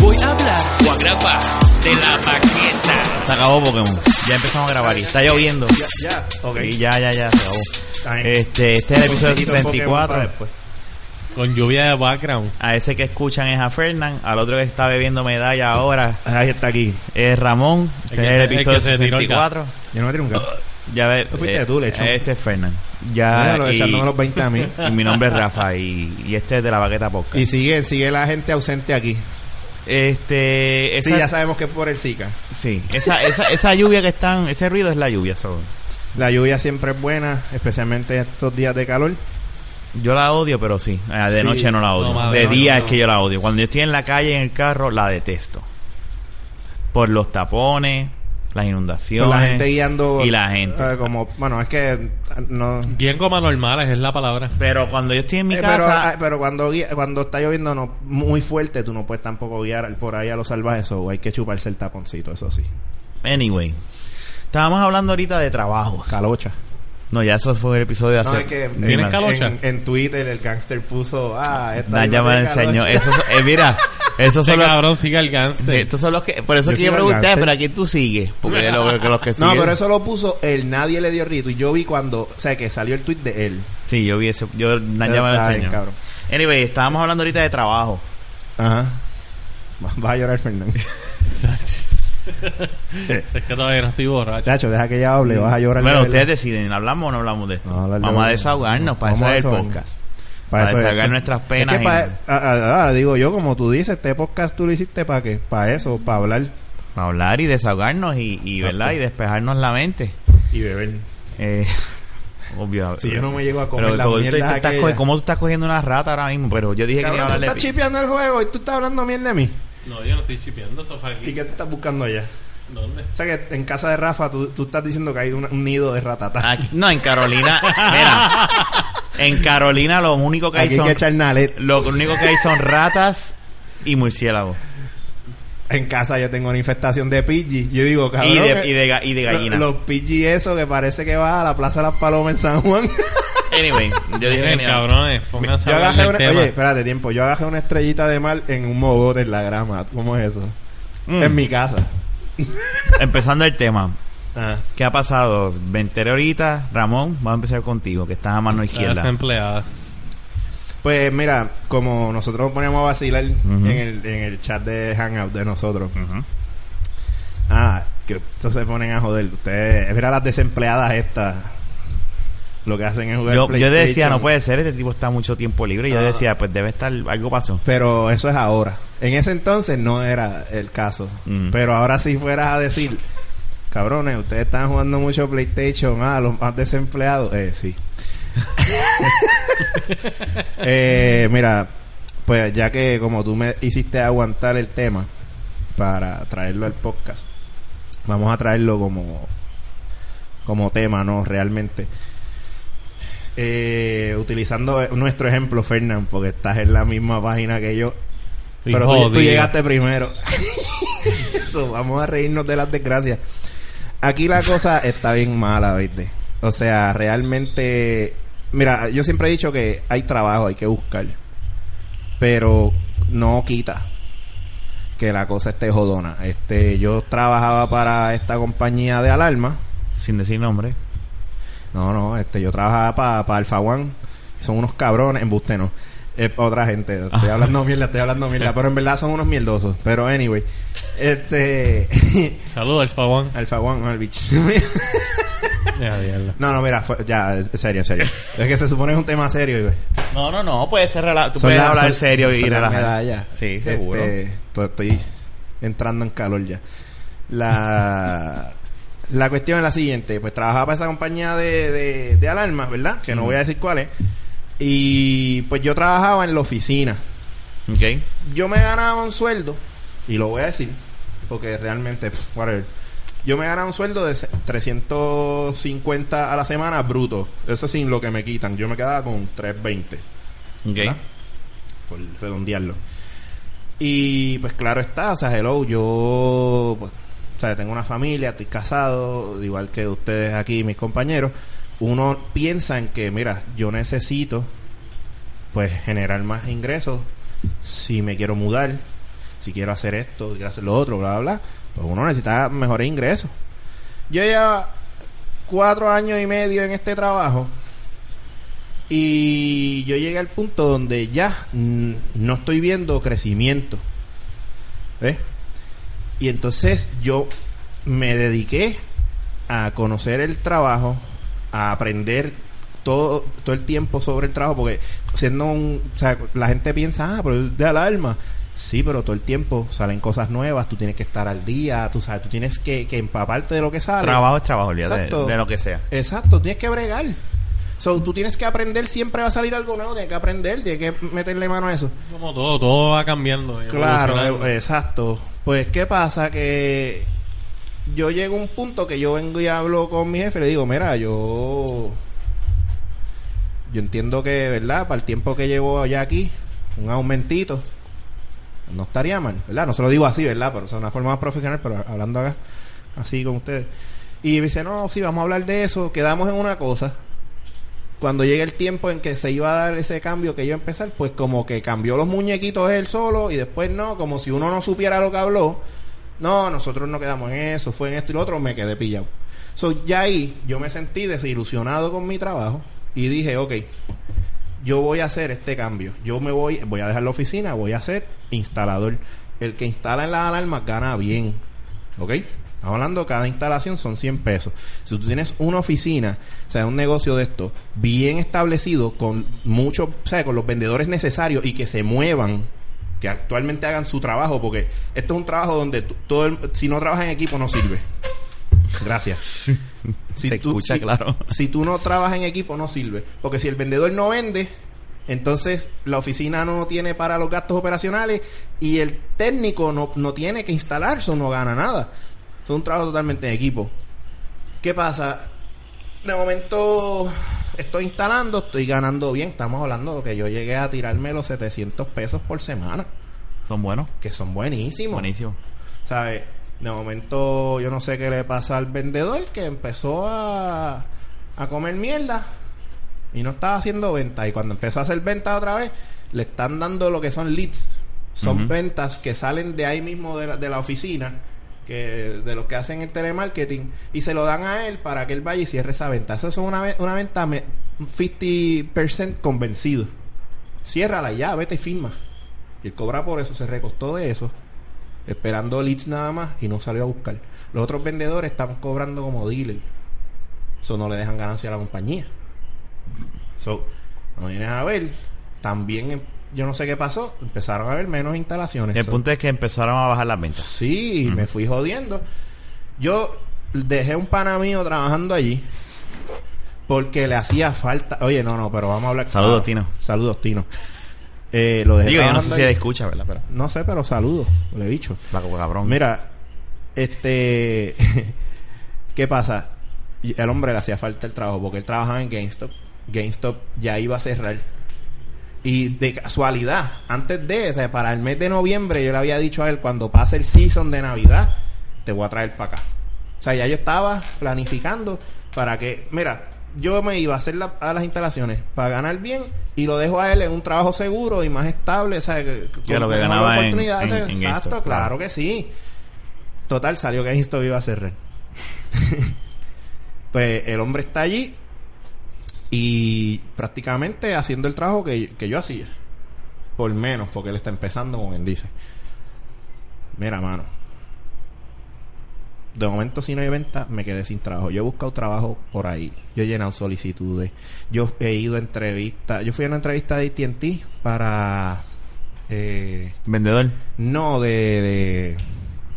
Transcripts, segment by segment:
Voy a hablar o a grabar de la maqueta. Se acabó Pokémon. Ya empezamos a grabar y está lloviendo. Ya, ya, ok. Y ya, ya, ya, se acabó. Este, este es el episodio Consejito de Pokémon 34. para después. Con lluvia de background. A ese que escuchan es a Fernán, al otro que está bebiendo medalla ahora Ahí está aquí. es Ramón. Este El es el episodio que se tiró el 64. Yo no me tiro un gato. Ya ve, Tú fuiste tú, lechón. Ese es Fernán. Ya, y, echándome los 20 a mí. y mi nombre es Rafa y, y este es de la Baqueta Podcast. Y sigue, sigue la gente ausente aquí. este, esa, Sí, ya sabemos que es por el Zika. sí, esa, esa, esa lluvia que están, ese ruido es la lluvia. so. La lluvia siempre es buena, especialmente estos días de calor. Yo la odio, pero sí. Ah, De Sí. noche no la odio. No, madre, de no, día no, es que yo la odio. Cuando yo estoy en la calle, en el carro, la detesto. Por los tapones, las inundaciones. Con la gente guiando. Y la gente. eh, como, bueno, es que no. Bien como anormales es la palabra. Pero cuando yo estoy en mi Eh, pero, casa... ah, pero cuando cuando está lloviendo no muy fuerte, tú no puedes tampoco guiar por ahí a los salvajes o hay que chuparse el taponcito, eso sí. Anyway. Estábamos hablando ahorita de trabajo. Calocha. No, ya eso fue el episodio de hace... No, es que ¿Tienes en, calocha? en, en Twitter el gangster puso, ah, esta Nah, ya iba me enseñó. Eso, eh, mira, esos Este son los... cabrón sigue al gangster. Estos son los que... Por eso Yo que yo pregunté, pero ¿a quién tú sigues? Porque lo, que los que No, siguen- pero eso lo puso él, nadie le dio rito. Y yo vi cuando, o sea, que salió el tweet de él. Sí, yo vi ese... Yo, Naya me lo enseñó. cabrón. Anyway, estábamos hablando ahorita de trabajo. Ajá. Vas a llorar, Fernando. Es que todavía no estoy borracho. Chacho, deja que ella hable, vas a llorar. Bueno, ustedes deciden, ¿hablamos o no hablamos de esto? No, hablar de- Vamos a desahogarnos, para eso a es el podcast. Para es. desahogar nuestras penas Es que y- pa- ah, ah, ah, digo yo, como tú dices, este podcast tú lo hiciste para qué? Para eso, para hablar Para hablar y desahogarnos y, y. ¿verdad? Y despejarnos la mente. y beber. Eh, obvio. Si yo no me llego a comer Pero la tú- tú mierda estás ¿Cómo tú estás cogiendo una rata ahora mismo? Pero yo dije que quería tú hablarle... estás chipeando el juego y tú estás hablando mierda de mí. No, yo no estoy chipeando, eso fue ¿Y qué tú estás buscando allá? ¿Dónde? O sea que en casa de Rafa tú, tú estás diciendo que hay un, un nido de ratata. Aquí- no, en Carolina... Mira, en Carolina lo único que hay Aquí hay son... que echar nalet. Lo único que hay son ratas y murciélagos. En casa yo tengo una infestación de pidgey. Yo digo, cabrón. Y de, que- y de, ga- y de gallina. Los pidgey eso que parece que va a la Plaza de las Palomas en San Juan. Anyway, yo dije que Miren, cabrones, pónganse Yo a hablar del una, tema. oye, espérate tiempo, yo agajé una estrellita de mar en un mogote en la grama. ¿Cómo es eso? Mm. En mi casa. Empezando el tema. Ajá. ¿Qué ha pasado? Me enteré ahorita, Ramón, vamos a empezar contigo, que estás a mano izquierda. Esa empleada. Pues mira, como nosotros nos poníamos a vacilar en, el, en el chat de Hangout de nosotros. Ujú. Ah, que ustedes se ponen a joder. Ustedes, mira las desempleadas estas. Lo que hacen es jugar Yo, yo decía, no puede ser, este tipo está mucho tiempo libre. Y yo Ah. decía, pues debe estar, algo pasó. Pero eso es ahora. En ese entonces no era el caso. Mm. Pero ahora sí fueras a decir, cabrones, ustedes están jugando mucho PlayStation, ah, los más desempleados. Eh, sí. eh, mira, pues ya que como tú me hiciste aguantar el tema para traerlo al podcast, vamos a traerlo como, como tema, ¿no? Realmente. Eh, utilizando nuestro ejemplo, Fernán, porque estás en la misma página que yo. Estoy Pero tú, llegaste primero. Eso, vamos a reírnos de las desgracias. Aquí la cosa está bien mala, ¿viste? O sea, realmente... Mira, yo siempre he dicho que hay trabajo, hay que buscar. Pero no quita que la cosa esté jodona. Este, yo trabajaba para esta compañía de alarma. Sin decir nombre. No, no, este, yo trabajaba para pa Alfa One. Son unos cabrones, embuste no. Es pa' otra gente. Estoy hablando mierda, estoy hablando mierda. Pero en verdad son unos mierdosos. Pero anyway. Este. Saludos, Alfa One. Alfa One, bicho. Diablo. no, no, mira, fue- ya, en serio, en serio. es que se supone que es un tema serio, güey. No, no, no, puede ser rela- tú puedes hablar son- serio y relajar. Sí, seguro. Este, to- estoy entrando en calor ya. La, la cuestión es la siguiente. Pues trabajaba para esa compañía de, de, de alarmas, ¿verdad? Que no voy a decir cuál es. Y pues yo trabajaba en la oficina. Ok. Yo me ganaba un sueldo, y lo voy a decir, porque realmente, pff, whatever. Yo me ganaba un sueldo de se- 350 a la semana bruto. Eso sin lo que me quitan. Yo me quedaba con 320 Ok. ¿verdad? por redondearlo. Y pues claro está, o sea, hello, yo pues, o sea, tengo una familia, estoy casado, igual que ustedes aquí, mis compañeros. Uno piensa en que, mira, yo necesito pues generar más ingresos. Si me quiero mudar, si quiero hacer esto, si quiero hacer lo otro, bla, bla, bla, pues uno necesita mejores ingresos. Yo ya cuatro años y medio en este trabajo y yo llegué al punto donde ya no estoy viendo crecimiento. ¿Ves? Y entonces yo me dediqué a conocer el trabajo, a aprender todo, todo el tiempo sobre el trabajo, porque siendo un, o sea, la gente piensa, ah, pero es de alarma. Sí, pero todo el tiempo salen cosas nuevas, tú tienes que estar al día, tú sabes, tú tienes que, que empaparte de lo que sale. Trabajo es trabajo, olvídate de, de lo que sea. Exacto, tienes que bregar. So, tú tienes que aprender, siempre va a salir algo nuevo, tienes que aprender, tienes que meterle mano a eso. Como todo, todo va cambiando. Claro, exacto. Pues, ¿qué pasa? Que yo llego a un punto que yo vengo y hablo con mi jefe y le digo, mira, yo... Yo entiendo que, ¿verdad? Para el tiempo que llevo ya aquí, un aumentito, no estaría mal, ¿verdad? No se lo digo así, ¿verdad? Pero o una forma más profesional, pero hablando acá, así con ustedes. Y me dice, no, sí, vamos a hablar de eso, quedamos en una cosa. Cuando llegue el tiempo en que se iba a dar ese cambio que iba a empezar, pues como que cambió los muñequitos él solo y después no, como si uno no supiera lo que habló. No, nosotros no quedamos en eso, fue en esto y lo otro, me quedé pillado. So, ya ahí yo me sentí desilusionado con mi trabajo y dije, ok, yo voy a hacer este cambio. Yo me voy, voy a dejar la oficina, voy a ser instalador. El que instala en las alarmas gana bien. ¿Ok? Estamos hablando, cada instalación son 100 pesos. Si tú tienes una oficina, o sea, un negocio de esto, bien establecido, con mucho, o sea, con los vendedores necesarios y que se muevan, que actualmente hagan su trabajo, porque esto es un trabajo donde tú- todo el- si no trabajas en equipo no sirve. Gracias. Si Se escucha si- claro. Si tú no trabajas en equipo no sirve, porque si el vendedor no vende, entonces la oficina no tiene para los gastos operacionales y el técnico no, no tiene que instalarse o no gana nada. Es un trabajo totalmente en equipo. ¿Qué pasa? De momento estoy instalando, estoy ganando bien. Estamos hablando de que yo llegué a tirarme los 700 pesos por semana, Son buenos. que son buenísimos. Buenísimo. ¿Sabes? De momento yo no sé qué le pasa al vendedor que empezó a, a comer mierda y no estaba haciendo venta. Y cuando empezó a hacer venta otra vez, le están dando lo que son leads. Son ventas que salen de ahí mismo de la, de la oficina, que de los que hacen el telemarketing, y se lo dan a él para que él vaya y cierre esa venta. Eso es una, una venta me- 50% convencido. Ciérrala ya, vete y firma. Y él cobra por eso, se recostó de eso esperando leads nada más y no salió a buscar. Los otros vendedores están cobrando como dealer. Eso no le dejan ganancia a la compañía. So, no vienes a ver, también yo no sé qué pasó, empezaron a haber menos instalaciones. El So, punto es que empezaron a bajar las ventas. Sí, me fui jodiendo. Yo dejé un pana mío trabajando allí porque le hacía falta. Oye, no, no, pero vamos a hablar. Saludos, Tino. Saludos, Tino. Eh, lo dejé Digo, yo no sé si allí. escucha, ¿verdad? Pero, No sé, pero saludos, le he dicho. cabrón. Mira, este. ¿Qué pasa? El hombre le hacía falta el trabajo porque él trabajaba en GameStop. GameStop ya iba a cerrar. Y de casualidad, antes de, o sea, para el mes de noviembre, yo le había dicho a él: cuando pase el season de Navidad, te voy a traer para acá. O sea, ya yo estaba planificando para que, mira, yo me iba a hacer la- a las instalaciones para ganar bien y lo dejo a él en un trabajo seguro y más estable, ¿sabes? Que, Que lo que ganaba en- oportunidad, en- Exacto, claro. que sí. Total, salió que esto iba a cerrar. pues el hombre está allí y prácticamente haciendo el trabajo que, que yo hacía. Por menos, porque él está empezando, como quien dice. Mira, mano. De momento, si no hay venta, me quedé sin trabajo. Yo he buscado trabajo por ahí. Yo he llenado solicitudes. Yo he ido a entrevistas. Yo fui a una entrevista de AT&T para... Eh, Vendedor. no, de, de...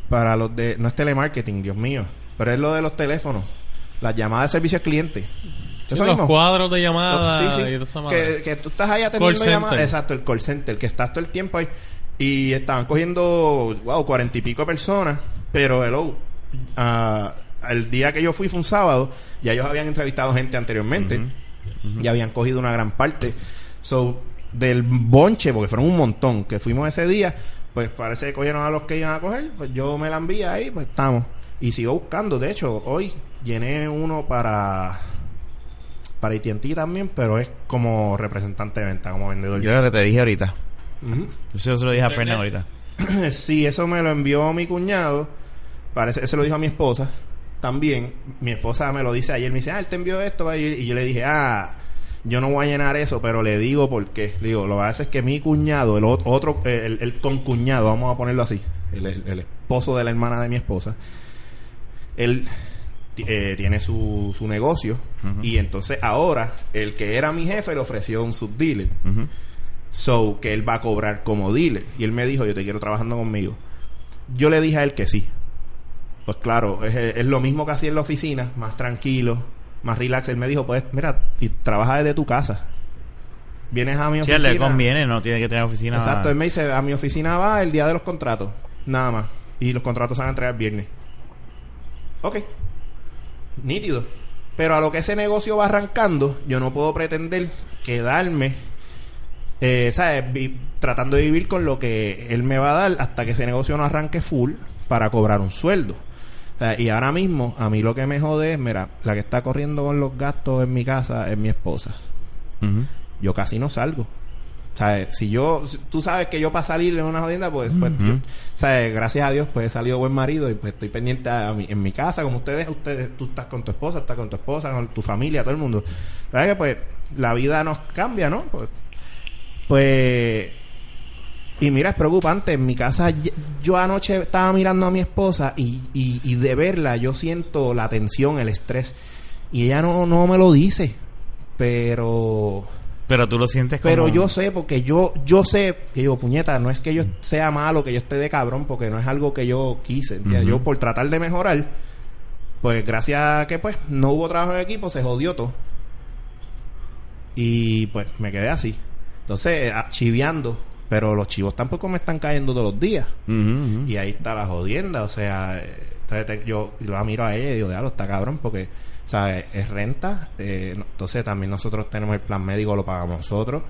Para los de... No es telemarketing, Dios mío. Pero es lo de los teléfonos. Las llamadas de servicio al cliente. Sí, los mismo. cuadros de llamada Sí, sí. Que, que tú estás ahí atendiendo llamadas. Exacto, el call center, que estás todo el tiempo ahí. Y estaban cogiendo, wow, cuarenta y pico personas. Pero, hello, ah, el día que yo fui fue un sábado. Ya ellos habían entrevistado gente anteriormente. Y habían cogido una gran parte. So, del bonche, porque fueron un montón que fuimos ese día, pues parece que cogieron a los que iban a coger. Pues yo me la envié ahí, pues estamos. Y sigo buscando. De hecho, hoy llené uno para para AT&T también, pero es como representante de venta, como vendedor. Yo lo que te dije ahorita. Eso se lo dije a Fernan ahorita. sí, eso me lo envió mi cuñado. Parece, se lo dijo a mi esposa también. Mi esposa me lo dice ayer. Me dice, ah, él te envió esto. va a ir". Y yo le dije, ah, yo no voy a llenar eso, pero le digo por qué. Le digo, lo que hace es que mi cuñado, el ot- otro, eh, el, el concuñado, vamos a ponerlo así, el, el- el esposo de la hermana de mi esposa, él eh, tiene su, su negocio. Y entonces ahora, el que era mi jefe le ofreció un subdealer. So, que él va a cobrar como dealer. Y él me dijo, yo te quiero trabajando conmigo. Yo le dije a él que sí. Pues claro, es, es lo mismo que hacía en la oficina, más tranquilo, más relax. Él me dijo, pues mira, y trabaja desde tu casa. Vienes a mi oficina. le conviene, no tiene que tener oficina. Exacto, él me dice, a mi oficina va el día de los contratos. Nada más. Y los contratos se van a entregar el viernes. Ok. Nítido. Pero a lo que ese negocio va arrancando, yo no puedo pretender quedarme, eh, ¿sabes? Vi- tratando de vivir con lo que él me va a dar hasta que ese negocio no arranque full para cobrar un sueldo. O sea, y ahora mismo, a mí lo que me jode es, mira, la que está corriendo con los gastos en mi casa es mi esposa yo casi no salgo. O sea, si yo, tú sabes que yo para salir en una jodienda, pues, pues Ujú. yo- sea, gracias a Dios, pues he salido buen marido y pues estoy pendiente a mi- en mi casa, como ustedes, ustedes, tú estás con tu esposa, estás con tu esposa, con tu familia, todo el mundo. La verdad que pues la vida nos cambia, ¿no? Pues, pues y mira, es preocupante. En mi casa, yo anoche estaba mirando a mi esposa y, y, y de verla yo siento la tensión, el estrés. Y ella no, no me lo dice. Pero Pero tú lo sientes como... pero yo sé, porque yo, yo sé, que digo, puñeta, no es que yo sea malo, que yo esté de cabrón, porque no es algo que yo quise. Yo por tratar de mejorar, pues gracias a que pues no hubo trabajo en equipo, se jodió todo. Y pues me quedé así. Entonces, chiviando, pero los chivos tampoco me están cayendo todos los días. Y ahí está la jodienda, o sea, eh, yo la miro a ella y digo, diablo, está cabrón, porque, ¿sabes? Es renta, eh, entonces también nosotros tenemos el plan médico, lo pagamos nosotros,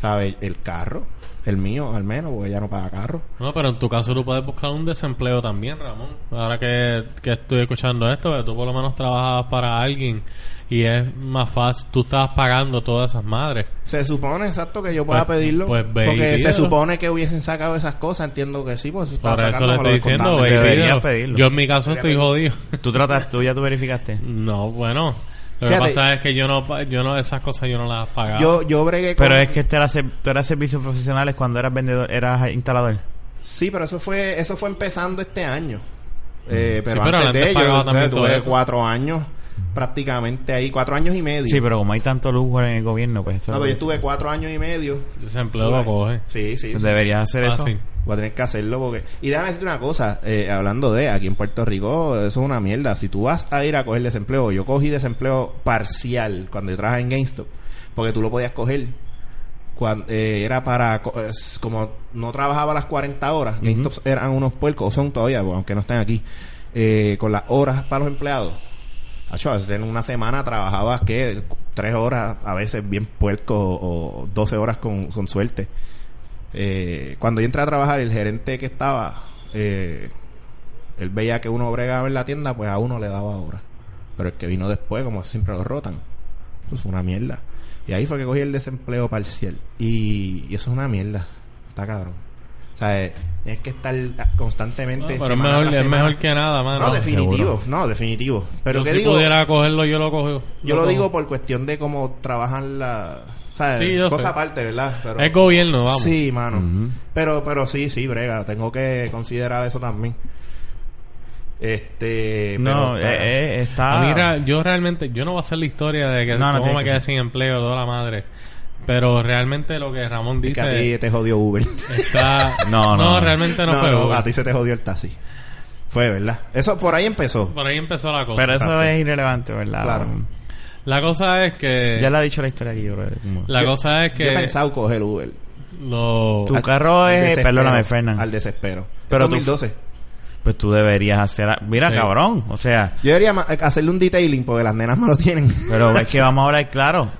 ¿sabes? El carro, el mío al menos, porque ella no paga carro. No, pero en tu caso tú puedes buscar un desempleo también, Ramón. Ahora que, que estoy escuchando esto, que tú por lo menos trabajabas para alguien y es más fácil, tú estabas pagando todas esas madres. Se supone, exacto, que yo pueda Pues- pedirlo, pues ve porque se supone que hubiesen sacado esas cosas, entiendo que sí, pues eso estaba Por eso sacando le estoy lo diciendo, ve y. Yo en mi caso estoy jodido. Tú tratas, tú ya tú verificaste. no, bueno. Lo que pasa es que yo no, pa- yo no, esas cosas yo no las pagaba. Yo, yo bregué con... Pero es que este era tú eras servicios profesionales cuando eras vendedor, eras instalador. Sí, pero eso fue eso fue empezando este año. Eh, pero Sí, pero antes antes de ello, pagaba yo también todo tuve cuatro años prácticamente ahí, cuatro años y medio. Sí, pero como hay tanto lujo en el gobierno, pues eso... No, pero yo estuve cuatro años y medio. Desempleo lo coge. Sí, sí. pues sí. deberías hacer eso. Voy a tener que hacerlo porque... Y déjame decirte una cosa, eh, hablando de aquí en Puerto Rico, eso es una mierda. Si tú vas a ir a coger desempleo, yo cogí desempleo parcial cuando yo trabajaba en GameStop, porque tú lo podías coger cuando eh, era para como no trabajaba las 40 horas GameStop eran unos puercos o son todavía aunque no estén aquí eh, con las horas para los empleados Acho, en una semana trabajabas que tres horas a veces bien puerco o, o 12 horas con, con suerte eh, cuando yo entré a trabajar el gerente que estaba eh, él veía que uno bregaba en la tienda pues a uno le daba horas pero el que vino después como siempre lo rotan pues fue una mierda. Y ahí fue que cogí el desempleo parcial. Y, y eso es una mierda. Está cabrón. O sea, eh, tienes que estar constantemente. No, pero es mejor, es que nada, mano. No, definitivo. seguro. No, definitivo. Pero Yo si digo, pudiera cogerlo, yo lo cojo. yo lo digo por cuestión de cómo trabajan la. O sea, Sí, yo cosa sé. aparte, ¿verdad? Pero, Es gobierno, vamos. Sí, mano. Pero, pero sí, sí, brega. Tengo que considerar eso también. Este. No, pero, eh, eh, está... A mí ra- yo realmente, yo no voy a hacer la historia de que No, no cómo me que quedé sin empleo toda la madre. Pero realmente lo que Ramón es que a ti dice te jodió Uber. está... No, no, no. realmente no, no, fue no, Uber. a ti se te jodió el taxi. Fue, ¿verdad? Eso por ahí empezó. Por ahí empezó la cosa. Pero eso Exacto. es irrelevante, ¿verdad? Claro. La cosa es que... Ya le ha dicho la historia aquí, como- La cosa es Yo he que... pensado coger Uber. Lo... Tu Al- carro es... Perdóname, Fernán. Al desespero. Pero Pero tú- 2012. Pues tú deberías hacer... Mira, Sí. cabrón. O sea... Yo debería hacerle un detailing porque las nenas me lo tienen. Pero es que vamos a hablar claro.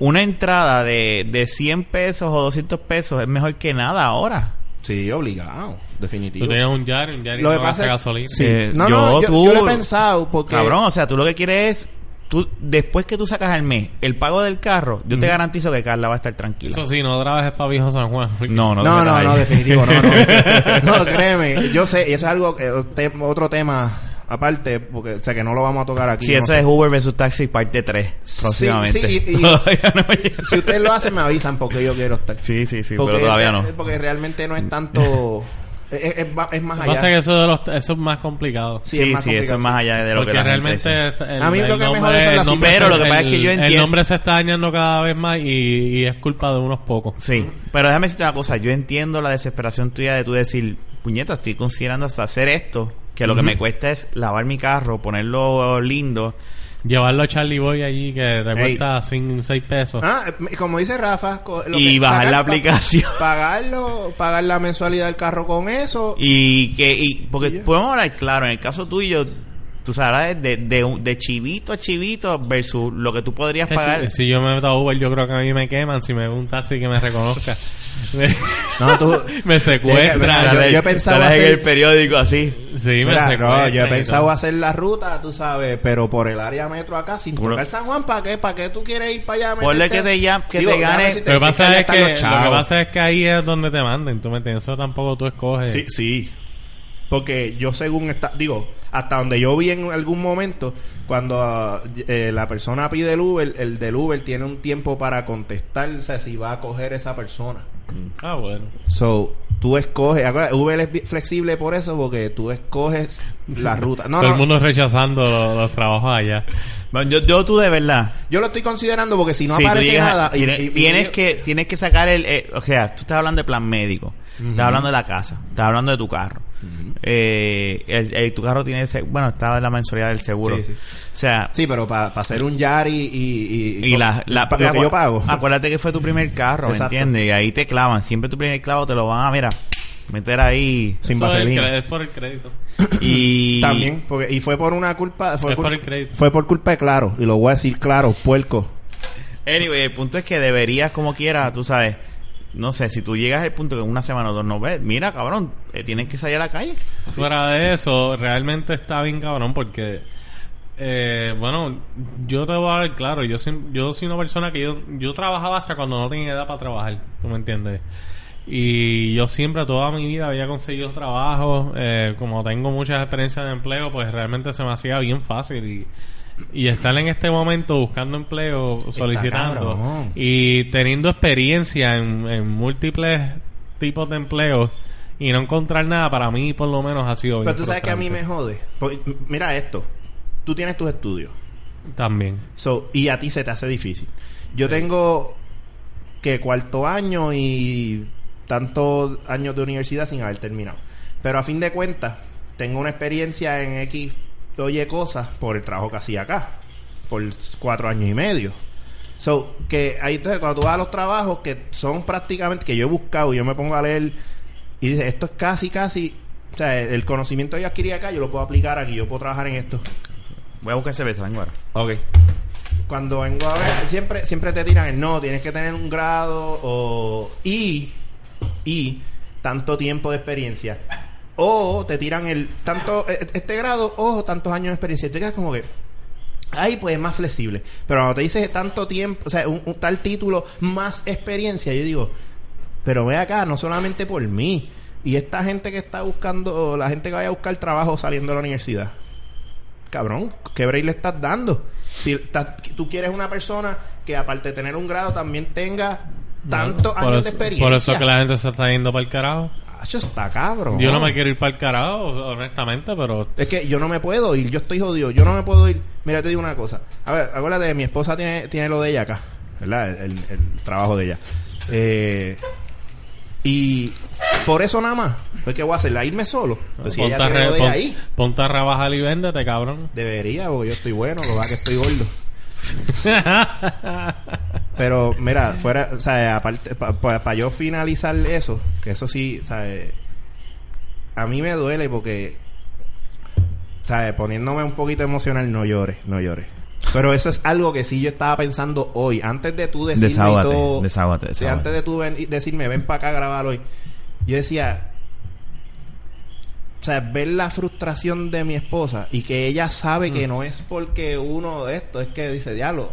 Una entrada de, de 100 pesos o 200 pesos es mejor que nada ahora. sí, obligado. Definitivo. Tú tenías un Yari, un Yari Lo que pasa es gasolina. Sí. Eh, no, yo, no, yo, tú- yo lo he pensado porque... Cabrón, o sea, tú lo que quieres es tú, después que tú sacas al mes el pago del carro, yo te garantizo que Carla va a estar tranquila. Eso sí, no trabajes para Viejo San Juan. No, no, No, no, no, definitivo, no, no. No, créeme, yo sé, y eso es algo, que- te- otro tema aparte, porque sé que no lo vamos a tocar aquí. Sí, no eso sé. es Uber versus Taxi parte 3 próximamente. sí, y- y- Todavía no llega. Si ustedes lo hacen, me avisan porque yo quiero estar. Sí, sí, sí, Porque- pero todavía no. Porque realmente no es tanto... es, es- es más- pasa allá. es que eso, de los, eso es más complicado. Sí, Sí, es sí, eso es más sí. allá de lo Porque que la gente realmente el, A mí lo el que me jode son el las nombre- Pero lo que pasa es el- que yo El entiendo- nombre se está dañando cada vez más y, y es culpa de unos pocos. Sí, pero déjame decirte una cosa. Yo entiendo la desesperación tuya de tú decir, puñeta, estoy considerando hasta hacer esto, que lo que me cuesta es lavar mi carro, ponerlo lindo. Llevarlo a Charlie Boy allí que te cuesta 6 pesos. Ah, eh, como dice Rafa, lo Y que- bajar sacar la pa- aplicación. Pagarlo, pagar la mensualidad del carro con eso. Y que, y, porque podemos hablar claro, en el caso tuyo, tú sabes, de, de, un- de chivito a chivito versus lo que tú podrías Que pagar. Si, si yo me meto a Uber, yo creo que a mí me queman si me veo un taxi que me reconozca. No, tú... me Mira, secuestra. yo- yo he pensado sales en hacer- el periódico así. Sí, me Mira, secuestra. no, yo he pensado hacer la ruta, tú sabes, pero por el área metro acá, sin tocar San Juan, ¿para qué? ¿Para qué tú quieres ir para allá? Ponle que te llam- que te déjame gane- decirte, Lo pasa es que, los lo que pasa es que ahí es donde te manden, ¿tú me entiendes? Eso tampoco tú escoges. Sí, sí. Porque yo según está, digo, hasta donde yo vi en algún momento, cuando ah, eh, la persona pide el Uber, el del Uber tiene un tiempo para contestar, o sea, si va a coger esa persona. Ah, bueno. So, tú escoges, Uber es flexible por eso, porque tú escoges la ruta. No, Todo no, el mundo rechazando los, los trabajos allá. Bueno, yo, yo tú de verdad. yo lo estoy considerando porque si no Sí, aparece a- nada... y- tienes, y- y- tienes que, tienes que sacar el, eh, o sea, tú estás hablando de plan médico, estás hablando de la casa, estás hablando de tu carro. eh, el, el- tu carro tiene, ese- bueno, estaba en la mensualidad del seguro. Sí, sí. O sea, Sí, pero para hacer un Yari y... y, y la, la- lo que yo pago. Acuérdate que fue tu primer carro, ¿me entiendes? Y ahí te clavan. Siempre tu primer clavo te lo van a, mira, meter ahí. Sin Eso es, el vaselina. es por el crédito. Y También, porque, y fue por una culpa... Fue, por el crédito. fue por culpa de Claro, y lo voy a decir claro, puerco. Anyway, el punto es que deberías, como quieras, tú sabes, no sé, si tú llegas al punto que una semana o dos no ves, mira, cabrón, tienes que salir a la calle. Fuera de eso, realmente está bien cabrón porque, eh, bueno, yo te voy a ver claro, yo soy, yo soy una persona que yo, yo trabajaba hasta cuando no tenía edad para trabajar, ¿tú me entiendes? Y yo siempre, toda mi vida había conseguido trabajo, eh, como tengo muchas experiencias de empleo, pues realmente se me hacía bien fácil y... Y estar en este momento buscando empleo, solicitando y teniendo experiencia en, en múltiples tipos de empleos y no encontrar nada para mí por lo menos ha sido Pero bien tú sabes que a mí me jode. Mira esto. Tú tienes tus estudios. también So, y a ti se te hace difícil. Yo tengo que cuarto año y tantos años de universidad sin haber terminado. Pero a fin de cuentas, tengo una experiencia en X oye cosas por el trabajo que hacía acá. Por cuatro años y medio. So, que ahí entonces cuando tú vas a los trabajos que son prácticamente, que yo he buscado, yo me pongo a leer y dice, esto es casi, casi, o sea, el conocimiento que yo adquirí acá, yo lo puedo aplicar aquí, yo puedo trabajar en esto. Voy a buscar cerveza, vengo ahora. Ok. Cuando vengo a ver, siempre, siempre te tiran el no, tienes que tener un grado o y y tanto tiempo de experiencia. O te tiran el tanto e- este grado o tantos años de experiencia. Y te quedas como que ahí pues es más flexible. Pero cuando te dices tanto tiempo, o sea, un, un tal título más experiencia, yo digo, pero ve acá, no solamente por mí. Y esta gente que está buscando, la gente que vaya a buscar trabajo saliendo de la universidad. Cabrón, ¿qué break le estás dando? Si estás- tú quieres una persona que aparte de tener un grado también tenga tantos años eso- de experiencia. Por eso que la gente se está yendo para el carajo. Acho, está cabrón. Yo no me quiero ir para el carajo, honestamente, pero Es que yo no me puedo ir, yo estoy jodido, yo no me puedo ir. Mira, te digo una cosa. A ver, acuérdate, mi esposa tiene, tiene lo de ella acá, ¿verdad? El, el- el trabajo de ella. Eh, y por eso nada más, pues ¿qué voy a hacer? ¿La irme solo? Pues si ella a tiene re- lo de ella pon- ahí, ponte a rebajar y véndete, cabrón. debería, porque yo estoy bueno, lo que es que estoy gordo. Pero mira, fuera, o sea, aparte, para yo finalizar eso, que eso sí, eh, a mí me duele porque, ¿sabes? Poniéndome un poquito emocional, no llores, no llores. Pero eso es algo que sí yo estaba pensando hoy, antes de tú decirme y todo, desahógate, sí, desahógate. antes de tú ven- decirme ven para acá a grabar hoy, yo decía, o sea, ver la frustración de mi esposa y que ella sabe que no es porque uno de esto, es que dice, diablo.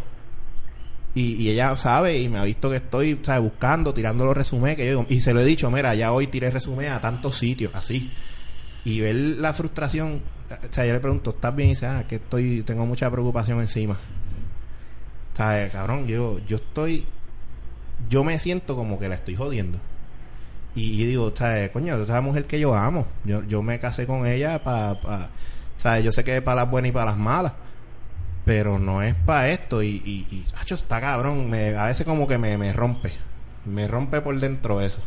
Y, y ella sabe y me ha visto que estoy, ¿sabes? Buscando, tirando los resumés que yo digo, y se lo he dicho, mira, ya hoy tiré resumen a tantos sitios, así. Y ver la frustración, o sea, yo le pregunto, ¿estás bien? Y dice, ah, que estoy, tengo mucha preocupación encima. Sea, cabrón, yo, yo estoy, yo me siento como que la estoy jodiendo. Y yo digo, sea, coño, esa mujer que yo amo. Yo, yo me casé con ella para... Pa, sea, yo sé que es para las buenas y para las malas. Pero no es para esto. Y, y, y acho, está cabrón. Me, a veces como que me, me rompe. Me rompe por dentro eso.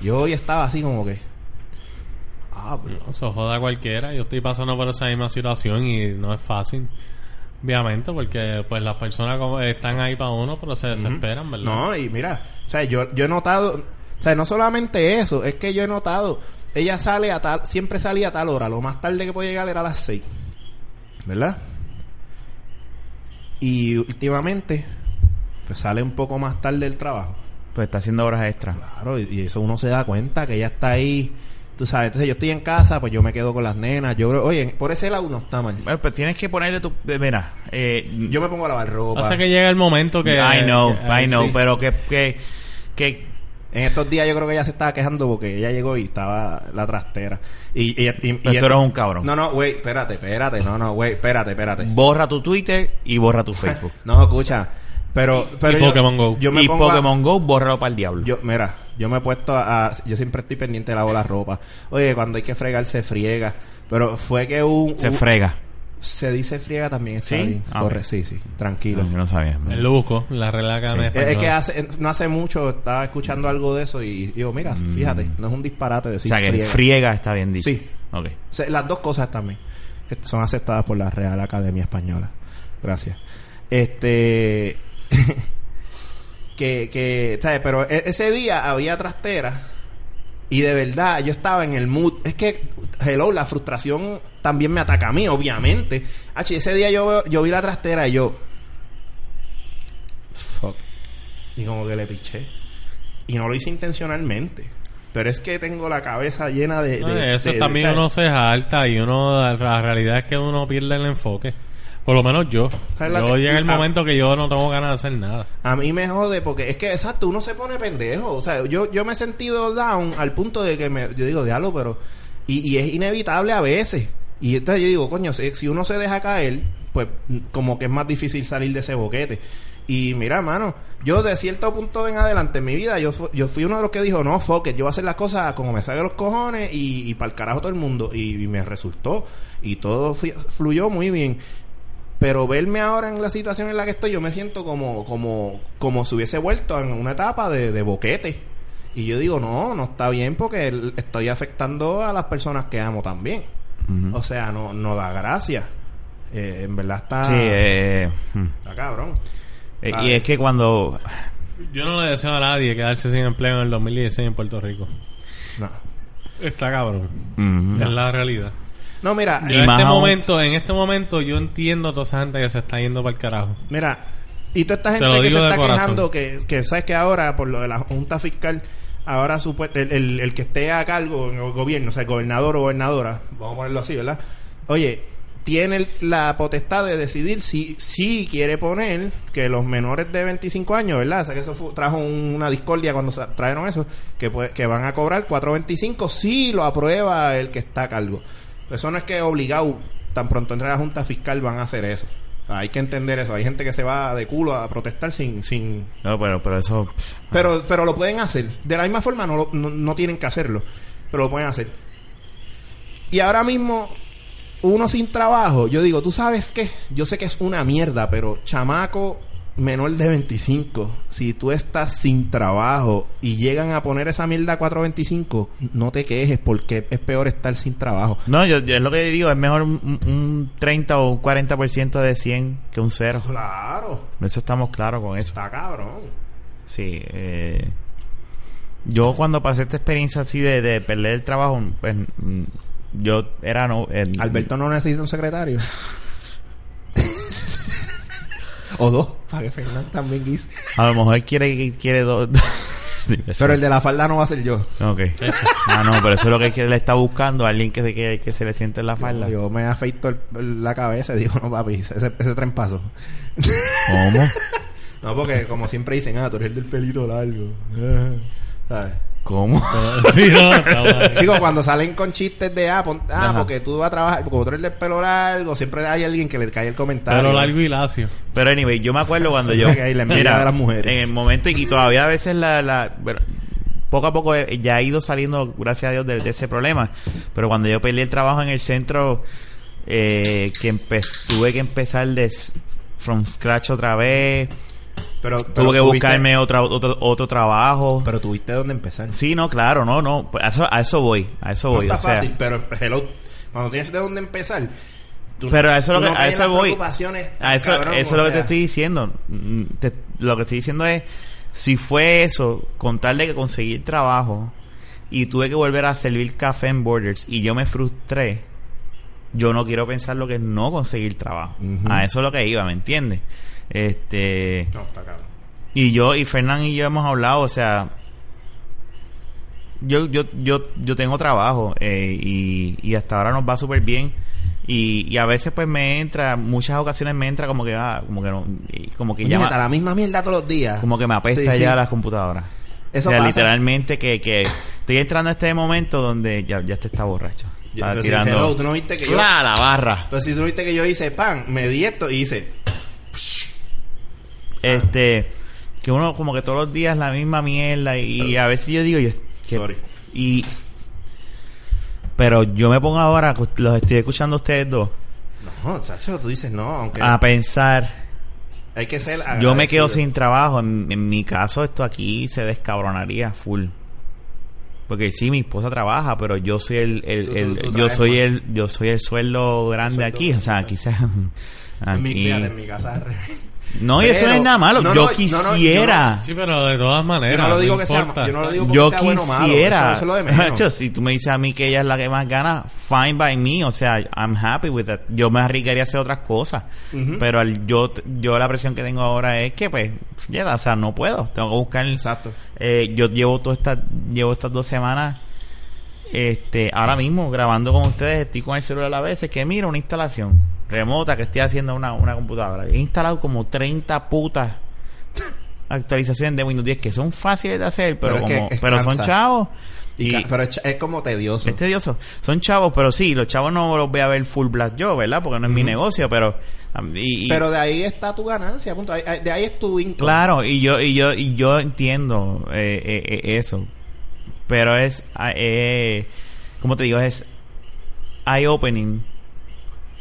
Yo hoy estaba así como que... Ah, pero... Eso joda a cualquiera. Yo estoy pasando por esa misma situación y no es fácil. Obviamente, porque pues las personas como están ahí para uno, pero se desesperan, ¿verdad? No, y mira, o sea, yo, yo he notado, o sea, no solamente eso, es que yo he notado, ella sale a tal, siempre salía a tal hora, lo más tarde que puede llegar era a las 6, ¿verdad? Y últimamente, pues sale un poco más tarde del trabajo. Pues está haciendo horas extras. Claro, y, y eso uno se da cuenta que ella está ahí, tú sabes, entonces yo estoy en casa, pues yo me quedo con las nenas, yo creo, oye, por ese lado no está mal. Bueno, pues tienes que ponerle tu... eh, Mira, eh, Yo me pongo a lavar ropa. Pasa que llega el momento que... I know, que- I know, sí. pero que, que, que En estos días yo creo que ella se estaba quejando porque ella llegó y estaba la trastera. Y, y, y- y- tú eres un cabrón. No, no, güey, espérate, espérate, no, no, güey, espérate, espérate. borra tu Twitter y borra tu Facebook. No, escucha, pero... pero y yo- Pokémon Go. Yo me y pongo a- Pokémon Go, bórralo para el diablo. Yo, mira, yo me he puesto a, a- Yo siempre estoy pendiente de lavar la ropa. Oye, cuando hay que fregar, se friega. Pero fue que un... Se un- frega. Se dice friega también, está ¿Sí? bien. Ah, Corre, sí, sí, tranquilo. No, yo no sabía. Él lo la regla Sí. Es, es que hace, no hace mucho estaba escuchando algo de eso y digo, mira, fíjate, no es un disparate Mm. o decir sea, que friega. friega está bien dicho. Sí. Ok. O sea, las dos cosas también son aceptadas por la Real Academia Española. Gracias. Este. que, que, ¿sabes? Pero e- ese día había trastera y de verdad yo estaba en el mood. Es que, hello, la frustración también me ataca a mí, obviamente. H, ese día yo, yo vi la trastera y yo. Fuck. Y como que le piché. Y no lo hice intencionalmente. Pero es que tengo la cabeza llena de. No, eso de- también uno se jalta y uno la realidad es que uno pierde el enfoque por lo menos yo ¿Sabes la yo llega el momento que yo no tengo ganas de hacer nada A mí me jode porque es que, exacto, uno se pone pendejo. O sea, yo, yo me he sentido down al punto de que me, yo digo, diablo, pero. Y, y es inevitable a veces. Y entonces yo digo, coño, si, si uno se deja caer, pues como que es más difícil salir de ese boquete. Y mira, mano, yo de cierto punto en adelante en mi vida, yo, yo fui uno de los que dijo, no, fuck it, yo voy a hacer las cosas como me salga los cojones y, y para el carajo todo el mundo. Y, y me resultó. Y todo fluyó muy bien. Pero verme ahora en la situación en la que estoy, yo me siento como, como, como si hubiese vuelto en una etapa de, de boquete. Y yo digo, no, no está bien porque estoy afectando a las personas que amo también. Ujú. O sea, no, no da gracia. Eh, en verdad está, Sí, eh, hmm. está cabrón. Eh, y es que cuando yo no le deseo a nadie quedarse sin empleo en el 2016 en Puerto Rico No, está cabrón es la realidad no mira, Y en este aún- momento en este momento yo entiendo a toda esa gente que se está yendo para el carajo Mira, y toda esta gente que se está corazón. quejando, que, que sabes que ahora, por lo de la Junta Fiscal, ahora el, el, el que esté a cargo en el gobierno, o sea, el gobernador o gobernadora, vamos a ponerlo así, ¿verdad? Oye, tiene la potestad de decidir si, si quiere poner que los menores de 25 años, ¿verdad? O sea, que eso fue- trajo un- una discordia cuando se trajeron eso, que, puede- que van a cobrar 4.25 si lo aprueba el que está a cargo. Eso no es que obligado, tan pronto entre la Junta Fiscal van a hacer eso. Hay que entender eso. Hay gente que se va de culo a protestar sin... sin no, pero, pero eso pero, pero lo pueden hacer. De la misma forma no, lo- no, no tienen que hacerlo. Pero lo pueden hacer. Y ahora mismo, uno sin trabajo, yo digo, ¿tú sabes qué? Yo sé que es una mierda, pero chamaco menor de 25, si tú estás sin trabajo y llegan a poner esa mierda a 425, no te quejes porque es peor estar sin trabajo. no yo, yo es lo que digo es mejor un, un- un 30 o un 40% de 100 que un cero Claro, eso estamos claros con eso está cabrón. sí eh, yo cuando pasé esta experiencia así de, de perder el trabajo pues mm, yo era no eh, Alberto no necesita un secretario. o dos, para que Fernán también quise. a lo mejor quiere quiere dos Pero el de la falda no va a ser yo. Ok. Ah, no, pero eso es lo que él está buscando, alguien que se, que, que se le siente en la falda. Yo me afeito el- la cabeza y digo, no papi, ese, ese tren paso. ¿Cómo? No, porque como siempre dicen, ah, tú eres el del pelito largo. ¿Sabes? ¿Cómo? sí, no. Chicos, cuando salen con chistes de, ah, pon- ah Ajá. porque tú vas a trabajar, como tú eres del pelo largo, siempre hay alguien que le cae el comentario. Pero largo y lacio. Pero anyway, yo me acuerdo cuando yo... Ok, la envidia de las mujeres. En el momento y, y todavía a veces la... la bueno, poco a poco he- ya he ido saliendo, gracias a Dios, de, de ese problema. Pero cuando yo peleé el trabajo en el centro, eh, que empe- tuve que empezar de s- from scratch otra vez. Pero, pero tuve que tuviste- buscarme otra, otro, otro trabajo. Pero tuviste dónde empezar. sí, no, claro, no, no. A eso, a eso voy, a eso no voy. está o sea, fácil, pero hello, cuando tienes de dónde empezar. tú- Pero a eso lo que- no a eso voy. A eso, cabrón, eso es lo que te estoy diciendo. Te- lo que estoy diciendo es, si fue eso, contarle que conseguí el trabajo y tuve que volver a servir café en Borders y yo me frustré, yo no quiero pensar lo que es no conseguir trabajo. A eso es lo que iba, ¿me entiendes? Este, No, está cabrón. y yo y Fernán y yo hemos hablado, o sea, yo yo yo yo tengo trabajo eh, y, y hasta ahora nos va súper bien y, y a veces pues me entra, muchas ocasiones me entra como que ah, como que no, como que Oye, ya la misma mierda todos los días. como que me apesta Sí, sí. ya las computadoras. Eso o sea, pasa. literalmente que, que estoy entrando a este momento donde ya, ya te está borracho. Yo- Está si, tirando hello, tú no viste que yo... ¡Cla! la barra. Pero si tú no viste que yo hice pan, me di esto y hice... Este, que uno como que todos los días la misma mierda y, y a veces yo digo, yo, que- Sorry. y pero yo me pongo ahora, los estoy escuchando a ustedes dos, No, chacho, tú dices no, aunque a pensar, hay que ser yo me quedo sin trabajo, en, en mi caso esto aquí se descabronaría full. Porque sí, mi esposa trabaja, pero yo soy el, el, Tú- tú- el- tú yo soy el, yo soy el sueldo grande sueldo aquí, o sea, aquí se, En mi, mi casa. No, y eso no es nada malo, no, yo no, no, no, quisiera. Sí, pero de todas maneras. Yo no lo digo que sea, yo no lo digo porque yo sea bueno o malo. quisiera. Eso, eso es lo de menos. Hacho, si tú me dices a mí que ella es la que más gana, fine by me. O sea, I'm happy with that. Yo me arriesgaría a hacer otras cosas. Pero al- yo, yo la presión que tengo ahora es que, pues, ya, o sea, no puedo. Tengo que buscar. Exacto. Eh, yo llevo todas estas, llevo estas dos semanas, este, ahora mismo grabando con ustedes, estoy con el celular a la vez, que mira una instalación remota que estoy haciendo una, una computadora. He instalado como 30 putas actualizaciones de Windows 10 que son fáciles de hacer, pero, Pero como, es pero son chavos. Y pero es, es como tedioso. es tedioso. Son chavos, pero sí, los chavos no los voy a ver full blast yo, ¿verdad? Porque no es mi negocio, pero... y- y- Pero de ahí está tu ganancia, punto. De ahí es tu income. Claro, y yo y yo y yo entiendo eh, eh, eh, eso, pero es, ah, eh, como te digo, es eye opening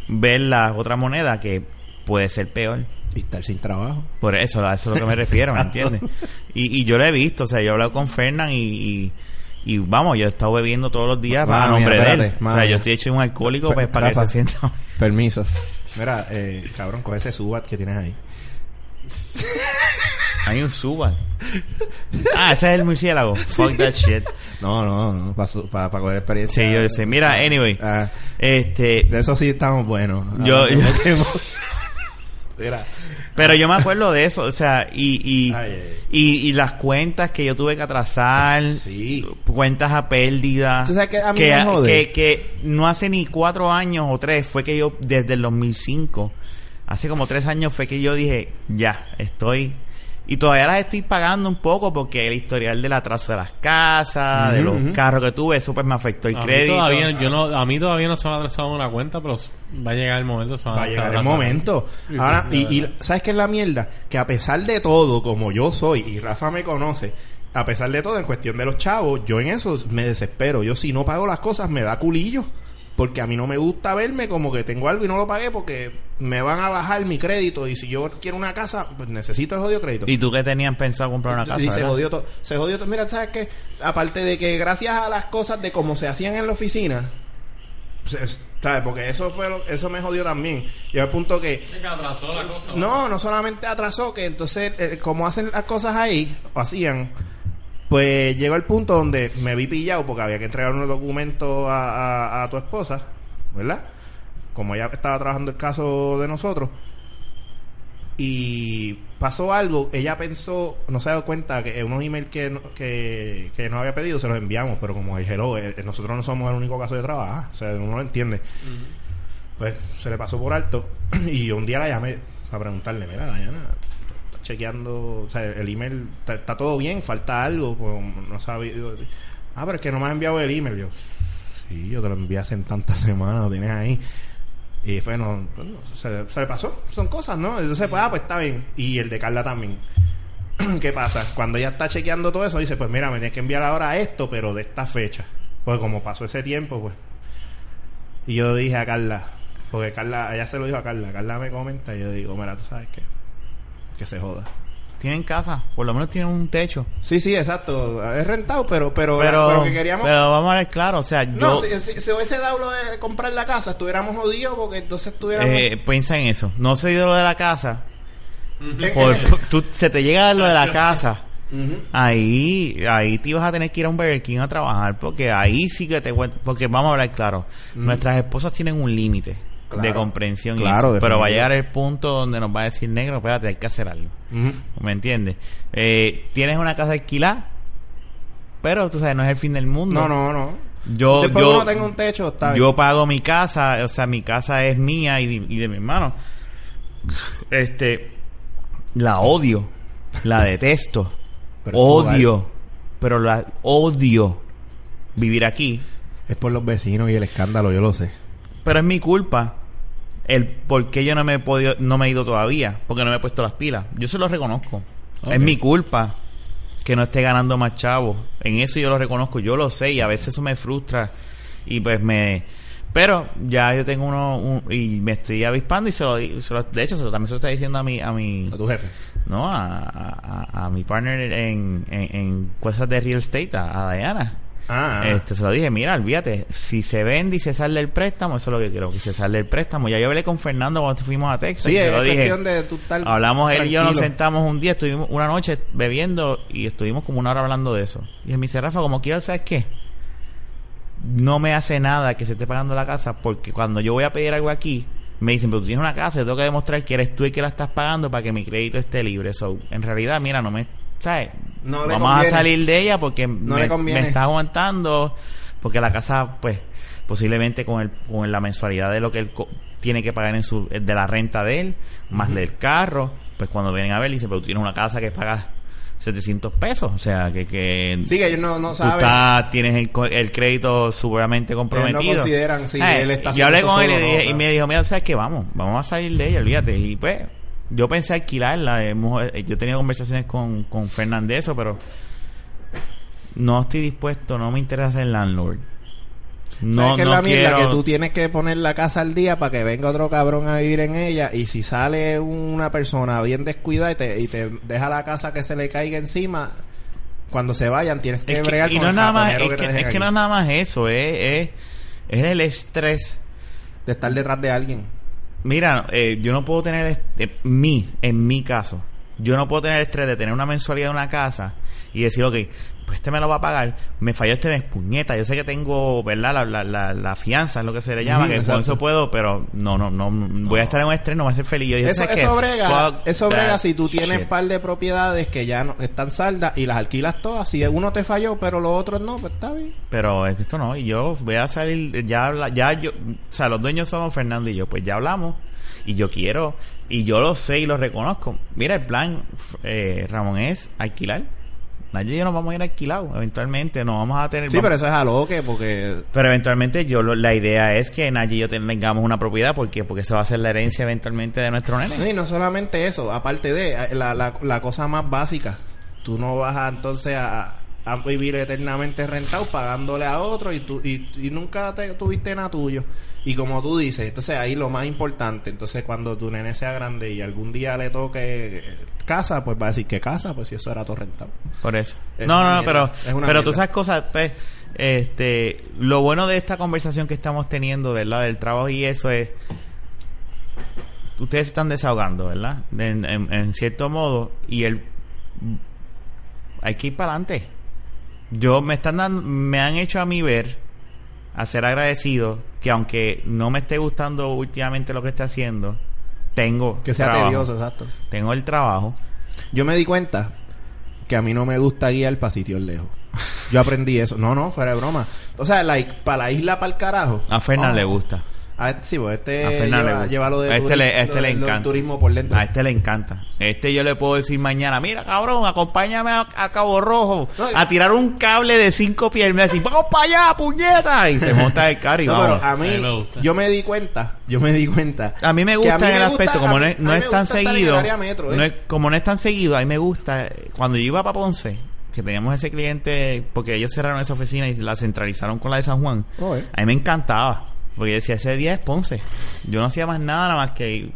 ver la otra moneda que puede ser peor. Y estar sin trabajo. Por eso, a eso es a lo que me refiero, ¿me entiendes? Y, y yo lo he visto, o sea, yo he hablado con Fernán y, y, y vamos, yo he estado bebiendo todos los días Mala a mía, nombre de él. O sea, mía. yo estoy hecho un alcohólico pues, para que Rafa. se sienta... Permiso. Mira, eh, cabrón, coge ese subat que tienes ahí. Hay un suba. Ah, ese es el murciélago. Fuck that shit. No, no, no, para coger experiencia. Sí, yo sé. Mira, anyway. Ah, Este, de eso sí estamos buenos. Yo- Ah, yo-. Mira. pero yo me acuerdo de eso, o sea, y, y, Ay, ay. y, y las cuentas que yo tuve que atrasar, Sí. cuentas a pérdida, ¿Tú sabes qué a mí que, me jode? que, que no hace ni cuatro años o tres, fue que yo, desde el 2005, hace como tres años fue que yo dije, ya, estoy... Y todavía las estoy pagando un poco porque el historial del atraso de las casas, de los carros que tuve, eso pues me afectó el a mí crédito. todavía, yo no, a mí todavía no se me ha atrasado una cuenta, pero va a llegar el momento. Se Va a llegar el momento. Ahora, y, y ¿sabes qué es la mierda? Que a pesar de todo, como yo soy, y Rafa me conoce, a pesar de todo, en cuestión de los chavos, yo en eso me desespero. Yo si no pago las cosas, me da culillo. Porque a mí no me gusta verme como que tengo algo y no lo pagué porque me van a bajar mi crédito. Y si yo quiero una casa, pues necesito el jodido crédito. ¿Y tú qué tenías pensado comprar una casa? Y se jodió todo. Se jodió todo. Mira, ¿sabes qué? Aparte de que gracias a las cosas de cómo se hacían en la oficina, se- ¿sabes? Porque eso fue lo- eso me jodió también. Llegó al punto que Se atrasó la cosa. no, no solamente atrasó, que entonces, eh, como hacen las cosas ahí, o hacían, pues llegó el punto donde me vi pillado porque había que entregar unos documentos a, a- a tu esposa, ¿verdad? Como ella estaba trabajando el caso de nosotros. y pasó algo, ella pensó, no se ha dado cuenta que unos emails que, no- que, que nos había pedido se los enviamos, pero como el hello, eh, nosotros no somos el único caso de trabajo, o sea, uno lo entiende. Pues se le pasó por alto y un día la llamé para preguntarle, mira, Dayana, chequeando, o sea, el email está, todo bien, falta algo, pues, no sabe. Ah, pero es que no me ha enviado el email. Yo, sí, yo te lo envié hace tantas semanas, lo tienes ahí. Y fue, no, se le pasó, son cosas, ¿no? Entonces, pues, ah, pues está bien. Y el de Carla también. ¿Qué pasa? Cuando ella está chequeando todo eso, dice, pues mira, me tienes que enviar ahora esto, pero de esta fecha. Pues como pasó ese tiempo, pues. Y yo dije a Carla, porque Carla, ella se lo dijo a Carla, Carla me comenta y yo digo, mira, tú sabes qué, que se joda. Tienen casa, por lo menos tienen un techo. Sí, sí, exacto. Es rentado, pero, pero, Pero, pero que queríamos. pero vamos a ver claro, o sea, no, yo si, si, si hubiese dado lo de comprar la casa, estuviéramos jodidos porque entonces estuviéramos. eh, piensa en eso. No se dio lo de la casa. Por, en- tú, se te llega lo de la casa. Ahí, ahí te ibas a tener que ir a un Burger King a trabajar porque ahí sí que te cuento, porque vamos a hablar claro, nuestras esposas tienen un límite Claro. de comprensión y Claro, eso, pero va a llegar el punto donde nos va a decir negro, espérate, hay que hacer algo. ¿Me entiendes? Eh, tienes una casa alquilada, pero tú sabes, no es el fin del mundo. No, no, no. Yo, Después yo, uno tenga un techo, está bien. yo pago mi casa, o sea, mi casa es mía y de, y de mi hermano. Este, la odio, la detesto, Pero odio, pero la odio vivir aquí. Es por los vecinos y el escándalo, yo lo sé. Pero es mi culpa el por qué yo no me he podido, no me he ido todavía, porque no me he puesto las pilas. Yo se lo reconozco. Es mi culpa que no esté ganando más chavos. En eso yo lo reconozco, yo lo sé y a veces eso me frustra y pues me pero ya yo tengo uno un- y me estoy avispando y se lo, di- se lo- de hecho se lo, también se lo está diciendo a mi a mi A tu jefe. no a, a, a- a mi partner en, en, en cosas de real estate a, a Diana Ah, este, se lo dije, mira, olvídate, si se vende y se sale el préstamo, eso es lo que quiero, que se sale el préstamo. Ya yo hablé con Fernando cuando fuimos a Texas. sí, y es lo dije. de. Hablamos él y yo nos sentamos un día, estuvimos una noche bebiendo y estuvimos como una hora hablando de eso. Y él me dice, Rafa, como quieras, ¿sabes qué? No me hace nada que se esté pagando la casa porque cuando yo voy a pedir algo aquí, me dicen, pero tú tienes una casa, yo tengo que demostrar que eres tú el que la estás pagando para que mi crédito esté libre. So, en realidad, mira, no me, ¿sabes? No le Vamos a salir de ella porque No me, le conviene. me está aguantando, porque la casa, pues, posiblemente con el con la mensualidad de lo que él co- tiene que pagar en su de la renta de él, más del carro, pues cuando vienen a ver, dice, pero tú tienes una casa que pagas 700 pesos, o sea, que, que Sí, que ellos no, no saben. estás- tienes el, crédito superamente comprometido. consideran si Eh, él está Yo hablé con él y, no, me dijo, mira, ¿sabes qué? Vamos, vamos a salir de ella, olvídate. Y pues, yo pensé alquilarla. hemos- eh, yo he tenido conversaciones con, con Fernando eso, pero no estoy dispuesto, no me interesa ser landlord. No, ¿Sabes qué no es la mierda? quiero... Que tú tienes que poner la casa al día para que venga otro cabrón a vivir en ella. Y si sale una persona bien descuidada y te, y te deja la casa que se le caiga encima, cuando se vayan tienes que Es que- bregar y con no es el nada más, saponero es te que, es que no es nada más eso, es, es, es el estrés. De estar detrás de alguien. Mira, eh, yo no puedo tener, eh, mi, en mi caso, yo no puedo tener estrés de tener una mensualidad de una casa y decir, ok, pues este me lo va a pagar, me falló este mes, puñeta, yo sé que tengo, ¿verdad? La, la, la, la fianza es lo que se le llama, que con eso puedo, pero no, no, no, voy a estar en un estrés, no voy a ser feliz. Yo dije, Eso, ¿sabes eso brega, eso brega si tú tienes shit. par de propiedades que ya no están saldas y las alquilas todas. Si uno te falló, pero los otros no, pues está bien. Pero es que esto no, y yo voy a salir, ya, habla- ya yo, o sea, los dueños somos Fernando y yo, pues ya hablamos, y yo quiero, y yo lo sé y lo reconozco. Mira, el plan, eh, Ramón, es alquilar. Nadie y yo nos vamos a ir alquilados, eventualmente, no vamos a tener... Sí, vamos- pero eso es a lo que, porque pero eventualmente yo lo- la idea es que Nayi y yo tengamos una propiedad, ¿por qué? Porque esa va a ser la herencia eventualmente de nuestro nene. Y no solamente eso, aparte de eh, la, la, la cosa más básica, tú no vas a entonces a, a vivir eternamente rentado pagándole a otro y tú y, y nunca te, tuviste nada tuyo. Y como tú dices, entonces ahí lo más importante, entonces cuando tu nene sea grande y algún día le toque eh, casa, pues va a decir que casa, pues si eso era todo rentado. Por eso. Es no, no, no, pero, mierda, es una pero tú mierda. sabes cosas, pues, este, lo bueno de esta conversación que estamos teniendo, ¿verdad? Del trabajo y eso es, ustedes están desahogando, ¿verdad? En, en- en cierto modo, y el, hay que ir para adelante. Yo me están dando, me han hecho a mí ver, a ser agradecido, que aunque no me esté gustando últimamente lo que está haciendo, tengo Que sea trabajo. tedioso, exacto. Tengo el trabajo. Yo me di cuenta que a mí no me gusta guiar para sitios lejos. Yo aprendí eso. No, no, fuera de broma. O sea, like, para la isla, para el carajo. A Fernan Oh. le gusta. A este, sí, pues este A lleva, lo de a este le, a este lo le lo encanta. turismo por dentro. A este le encanta. Este yo le puedo decir mañana, mira cabrón, acompáñame a, a Cabo Rojo No, a tirar un cable de cinco pies. Y me dice, vamos para allá, puñeta. Y se monta el carro y No, vamos. pero a mí, A mí me gusta. yo me di cuenta, yo me di cuenta. A mí me gusta a mí en el me gusta- aspecto, como mí- es, no es tan el seguido, área metro, no es- es- como no es tan seguido, a mí me gusta, eh, cuando yo iba para Ponce, que teníamos ese cliente, porque ellos cerraron esa oficina y la centralizaron con la de San Juan, Oh, eh. a mí me encantaba, porque yo decía, ese día es Ponce, yo no hacía más nada, nada más que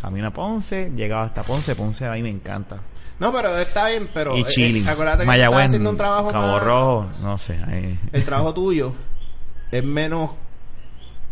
camino a Ponce, llegaba hasta Ponce, Ponce a mí me encanta. No, pero está bien, pero... y chilling, eh, acuérdate que estás Mayagüez, haciendo un trabajo Cabo más- Rojo, no sé, ahí- El trabajo tuyo es menos...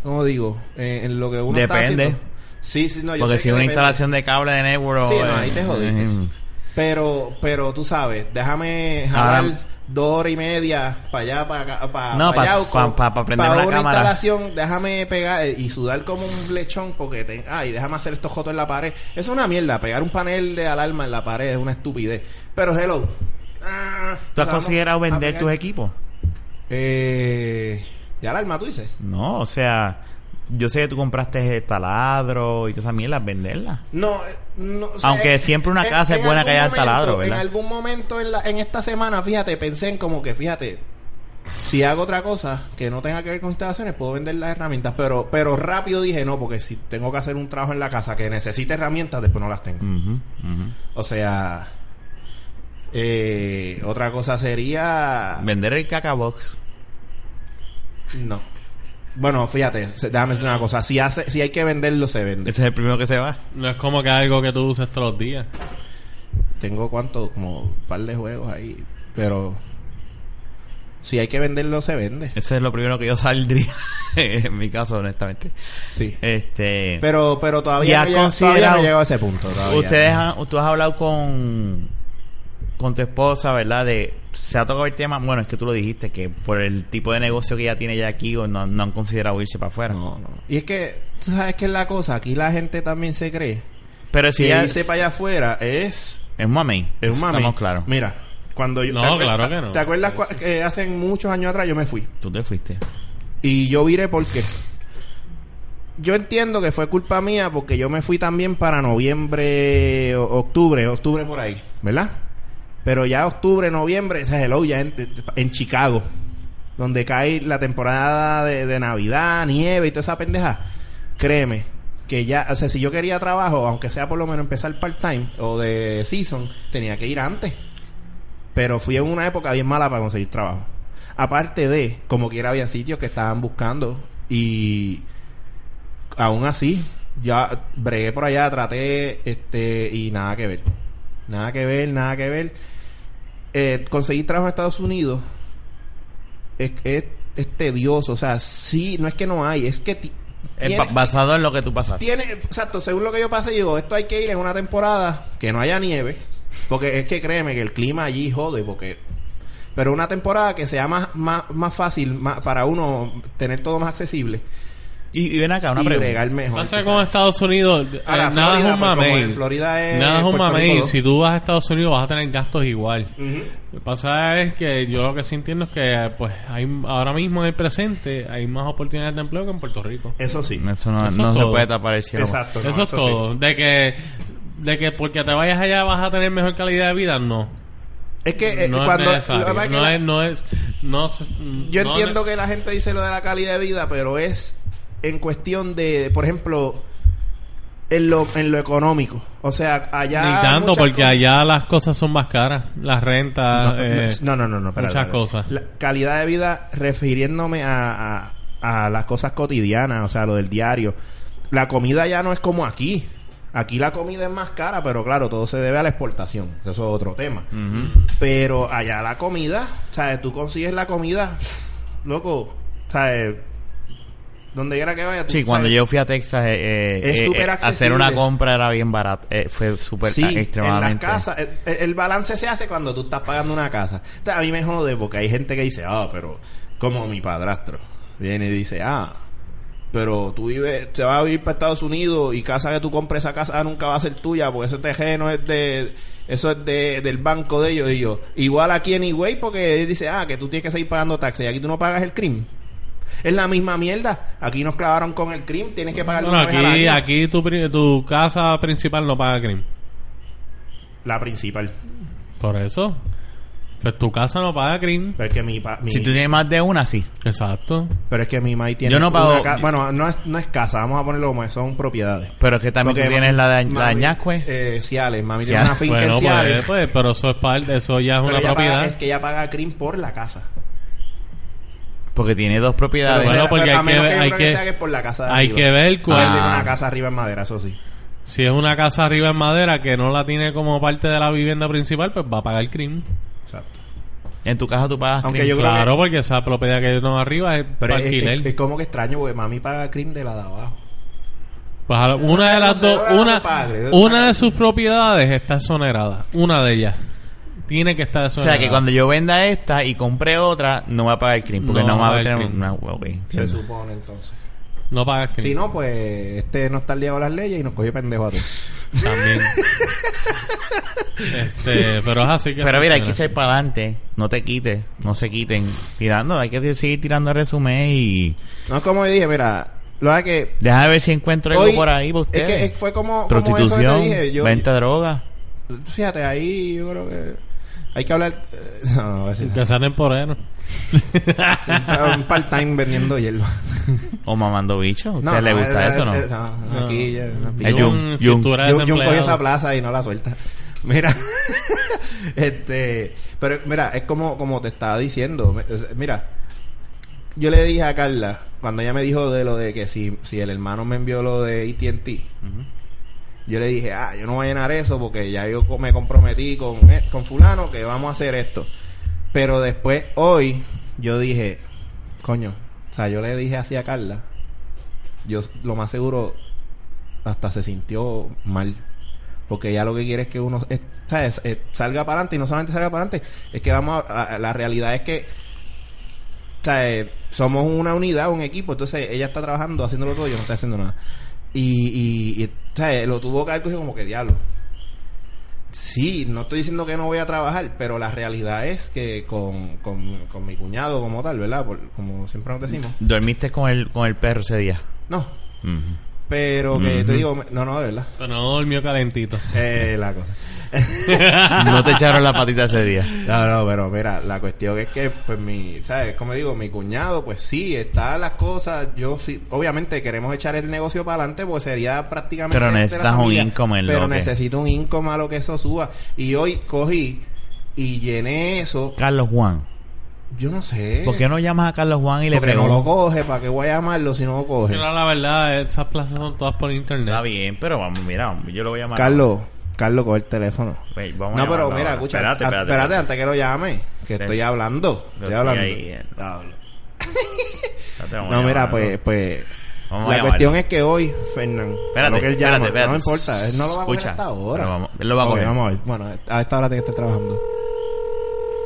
¿Cómo digo? Eh, en lo que uno está Depende. haciendo. Sí, sí, no, yo porque sé si que una depende. instalación de cable de network... Sí, no, ahí te jodiste. eh, Pero, pero tú sabes, déjame jalar Ahora- dos horas y media para allá, para para No, pa- pa- pa- pa prender una cámara. instalación, déjame pegar eh, y sudar como un lechón porque, te, ay, déjame hacer estos jotos en la pared. Es una mierda, pegar un panel de alarma en la pared es una estupidez. Pero, hello. ah, ¿Tú has considerado vender tus equipos? Eh, ¿De alarma tú dices? No, o sea, yo sé que tú compraste taladro y todas esas mierdas, venderlas. No, eh, no o sea, Aunque siempre una en- casa es en buena que haya taladro, momento- ¿verdad? En algún momento en, la, en esta semana, fíjate, pensé en como que, fíjate, si hago otra cosa que no tenga que ver con instalaciones, puedo vender las herramientas, pero pero rápido dije no, porque si tengo que hacer un trabajo en la casa que necesite herramientas, después no las tengo. O sea, eh, otra cosa sería... Vender el cacabox. No. Bueno, fíjate, déjame decir una cosa. Si, hace, si hay que venderlo, se vende. Ese es el primero que se va. No es como que algo que tú uses todos los días. Tengo cuánto, como un par de juegos ahí. Pero si hay que venderlo, se vende. Ese es lo primero que yo saldría. en mi caso, honestamente. Sí. Este. Pero, pero ¿Y todavía, no llega- todavía no llegado a ese punto. todavía. Ustedes han, tú has hablado con con tu esposa, ¿verdad? De se ha tocado el tema, bueno, es que tú lo dijiste que por el tipo de negocio que ella tiene ya aquí o no, no han considerado irse para afuera. No, no. Y es que, tú sabes que es la cosa. Aquí la gente también se cree Pero si que ella irse para allá afuera es... es un mamey. Es un mami. Estamos claros. Mira, cuando yo... No, ¿te claro que no. ¿Te acuerdas cua- que hace muchos años atrás yo me fui? Tú te fuiste. Y yo viré porque yo entiendo que fue culpa mía porque yo me fui también para noviembre, octubre, octubre por ahí, ¿verdad? Pero ya octubre, noviembre, ese es hello ya en, en Chicago, donde cae la temporada de, de Navidad, nieve y toda esa pendeja. Créeme que ya, o sea, si yo quería trabajo, aunque sea por lo menos empezar part-time o de season, tenía que ir antes. Pero fui en una época bien mala para conseguir trabajo. Aparte de, como quiera, había sitios que estaban buscando y aún así, ya bregué por allá, traté, este, y nada que ver. Nada que ver, nada que ver. Eh, conseguir trabajo en Estados Unidos es, es, es tedioso. O sea, sí, no es que no hay, es que ti- Es tiene- ba- basado en lo que tú pasaste. tiene, exacto, según lo que yo pasé, digo, esto hay que ir en una temporada que no haya nieve, porque es que créeme que el clima allí jode, porque pero una temporada que sea más más, más fácil más, para uno tener todo más accesible Y, y ven acá, una y pregunta. mejor. Pasa con. Estados Unidos, eh, Ahora, nada Florida, es un mamey. Florida es Nada es un mamey. Si tú vas a Estados Unidos vas a tener gastos igual. Lo que pasa es que yo lo que sí entiendo es que pues hay ahora mismo en el presente hay más oportunidades de empleo que en Puerto Rico. Eso sí. Eso no, Eso no es se puede tapar el cielo. Exacto. no, eso es sí. todo. De que de que porque te vayas allá vas a tener mejor calidad de vida, no. Es que eh, no cuando es no, es, no es no Yo no entiendo que la gente dice lo de la calidad de vida, pero es en cuestión de, por ejemplo, en lo, en lo económico. O sea, allá. ni tanto porque cosas- allá las cosas son más caras, las rentas, No, eh, no, no, no, no, espera, muchas espera. cosas. La calidad de vida refiriéndome a, a, a las cosas cotidianas, o sea, lo del diario. La comida ya no es como aquí. Aquí la comida es más cara, pero claro, todo se debe a la exportación. Eso es otro tema. Pero allá la comida, ¿sabes? Tú consigues la comida, loco, ¿sabes? Donde quiera que vaya. tú Sí, cuando sabes- yo fui a Texas, eh, eh, Es eh, eh, hacer una compra era bien barato. Eh, fue súper Sí, eh, en las extremadamente. casas, el, balance se hace cuando tú estás pagando una casa. Entonces, a mí me jode porque hay gente que dice, ah, pero como mi padrastro viene y dice, ah, Pero tú vives, te vas a vivir para Estados Unidos y casa que tú compres esa casa nunca va a ser tuya porque ese terreno es de, eso es de, del banco de ellos y yo. Igual aquí en Higüey porque él dice, ah, que tú tienes que seguir pagando taxes y aquí tú no pagas el crimen. Es la misma mierda. Aquí nos clavaron con el crimen, tienes que pagar Bueno, una vez al aquí, año. aquí tu, pri- tu casa principal no paga crimen. La principal. Por eso. Pues tu casa no paga crimen. Pero es que mi, pa- mi- Si tú tienes más de una, sí. Exacto. pero es que mi mai tiene Yo no pago- una bueno, no es, no es casa, vamos a ponerlo como es, son propiedades. Pero es que también Porque tú tienes la de, la de mami- Ñascue. Eh, Ciales, mami Ciales. tiene una finca Bueno, en Ciales. pues, pues, pero eso es parte, eso ya es pero una ella propiedad. paga- es que ella paga crimen por la casa. Porque tiene dos propiedades. Bueno, porque hay que ver- hay que- sea que es por la casa de hay arriba. que ver cuál- tiene una casa arriba en madera, eso sí. Si es una casa arriba en madera que no la tiene como parte de la vivienda principal, pues va a pagar crimen. Exacto. En tu casa tú pagas Aunque crimen. yo creo Claro, que- porque esa propiedad que hay no arriba es Pero para es, alquiler. es- es como que extraño porque mami paga crimen de la de abajo. Pues una de las dos, una, una de sus propiedades está exonerada. Una de ellas. Tiene que estar O sea que cuando yo venda esta y compre otra, no va a pagar el crimen. Porque No no, va a va a pagar tener crimen. una. ok, Se supone entonces. No pagas crimen. Si no, pues este no está al día con las leyes y nos cogió pendejo a todos. También. este, pero es así que. Pero mira, hay que echar para adelante. No te quites. No se quiten. Tirando. Hay que seguir tirando resumen y. No es como yo dije, mira, lo que que Déjame ver si encuentro algo Hoy- por ahí para es ustedes. que es- fue como, como eso que Prostitución, te dije. Yo, venta de droga. Fíjate, ahí yo creo que hay que hablar. eh, No, no, voy a decir Que un part-time vendiendo hierba. O mamando bicho. ¿A usted No, le gusta es- eso no? es- no, No. Aquí ya, una Es. Jun, Jun, coge esa plaza y no la suelta. Mira, este, pero mira, es como, como te estaba diciendo. Mira, yo le dije a Carla, cuando ella me dijo de lo de que si, si el hermano me envió lo de AT&T, yo le dije, ah, yo no voy a llenar eso porque ya yo me comprometí con, eh, con fulano que vamos a hacer esto. Pero después, hoy, yo dije, coño, o sea, yo le dije así a Carla, yo lo más seguro hasta se sintió mal. Porque ya lo que quiere es que uno eh. Eh, salga para adelante y no solamente salga para adelante, es que vamos a, la realidad es que ¿sabes? somos una unidad, un equipo, entonces ella está trabajando, haciéndolo todo, yo no estoy haciendo nada. Y, y, y, ¿sabes? lo tuvo que haber cogido como que diablo. Sí, no estoy diciendo que no voy a trabajar, pero la realidad es que con, con, con mi cuñado como tal, ¿verdad? Por- como siempre nos decimos. ¿Dormiste con el, con el perro ese día? No. Pero que te Ujú. digo, no, no, de verdad. Pero no durmió calentito. Eh, la cosa. No te echaron la patita ese día. No, no, pero mira, la cuestión es que, pues, mi, ¿sabes? Como digo, mi cuñado, pues sí, está las cosas. Yo sí, obviamente queremos echar el negocio para adelante, pues sería prácticamente. Pero necesitas un income en lo Pero que- necesito un income a lo que eso suba. Y hoy cogí y llené eso. Carlos Juan. Yo no sé. ¿Por qué no llamas a Carlos Juan y le Porque no preguntas? lo coge, ¿para qué voy a llamarlo si no lo coge? Pero la verdad, esas plazas son todas por internet. Está bien, pero vamos, mira, yo lo voy a llamar. Carlos, Carlos, coge el teléfono. Ven, vamos a No, pero mira, ahora. escucha, Espérate, espérate. espérate, espérate. antes que lo llame, que Sí. estoy hablando. Estoy hablando. ahí, eh. No, mira, pues, pues Vamos la cuestión es que hoy, Fernán, Espérate, lo que él llama, espérate, espérate. no me importa, él no lo va a coger Escucha, hasta ahora. vamos- él lo va a Ok, coger. vamos a ver. Bueno, a esta hora tiene que estar trabajando.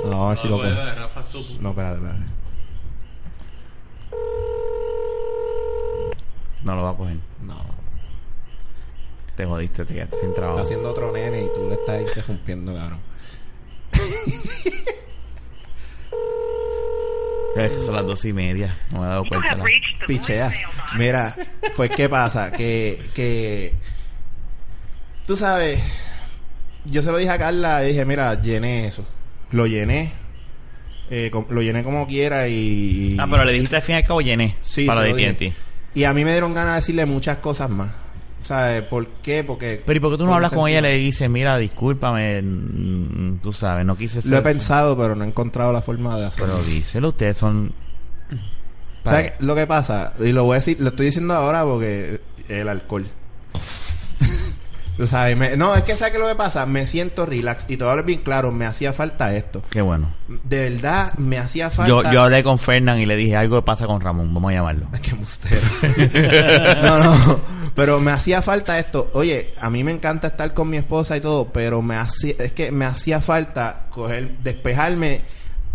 No, a ver si lo supo. No, espérate, espérate. No lo va a coger. No, Te jodiste, te quedaste sin está trabajo. haciendo otro nene y tú le estás interrumpiendo, cabrón. Es que son las dos y media. No me he dado cuenta. la- Pichea. Mira, pues qué pasa, que, que tú sabes, yo se lo dije a Carla y dije, mira, llené eso. Lo llené. eh, lo llené como quiera y... Ah, pero le dijiste al fin y al cabo llené. Sí, para. TNT. Y a mí me dieron ganas de decirle muchas cosas más. ¿Sabes? ¿Por qué? Porque... Pero ¿y por qué tú no hablas con ella y le dices, mira, discúlpame, tú sabes, no quise ser... Lo he pensado, pero no he encontrado la forma de hacerlo. Pero díselo, ustedes son... Lo que pasa, y lo voy a decir, lo estoy diciendo ahora porque el alcohol. Tú sabes, me- no, es que ¿sabes qué lo que pasa? Me siento relax y te voy bien claro, me hacía falta esto. Qué bueno. De verdad, me hacía falta... Yo, yo hablé con Fernán y le dije, algo pasa con Ramón, vamos a llamarlo. Ay, qué mustero. no, no. Pero me hacía falta esto. Oye, a mí me encanta estar con mi esposa y todo, pero me hacía, es que me hacía falta coger, despejarme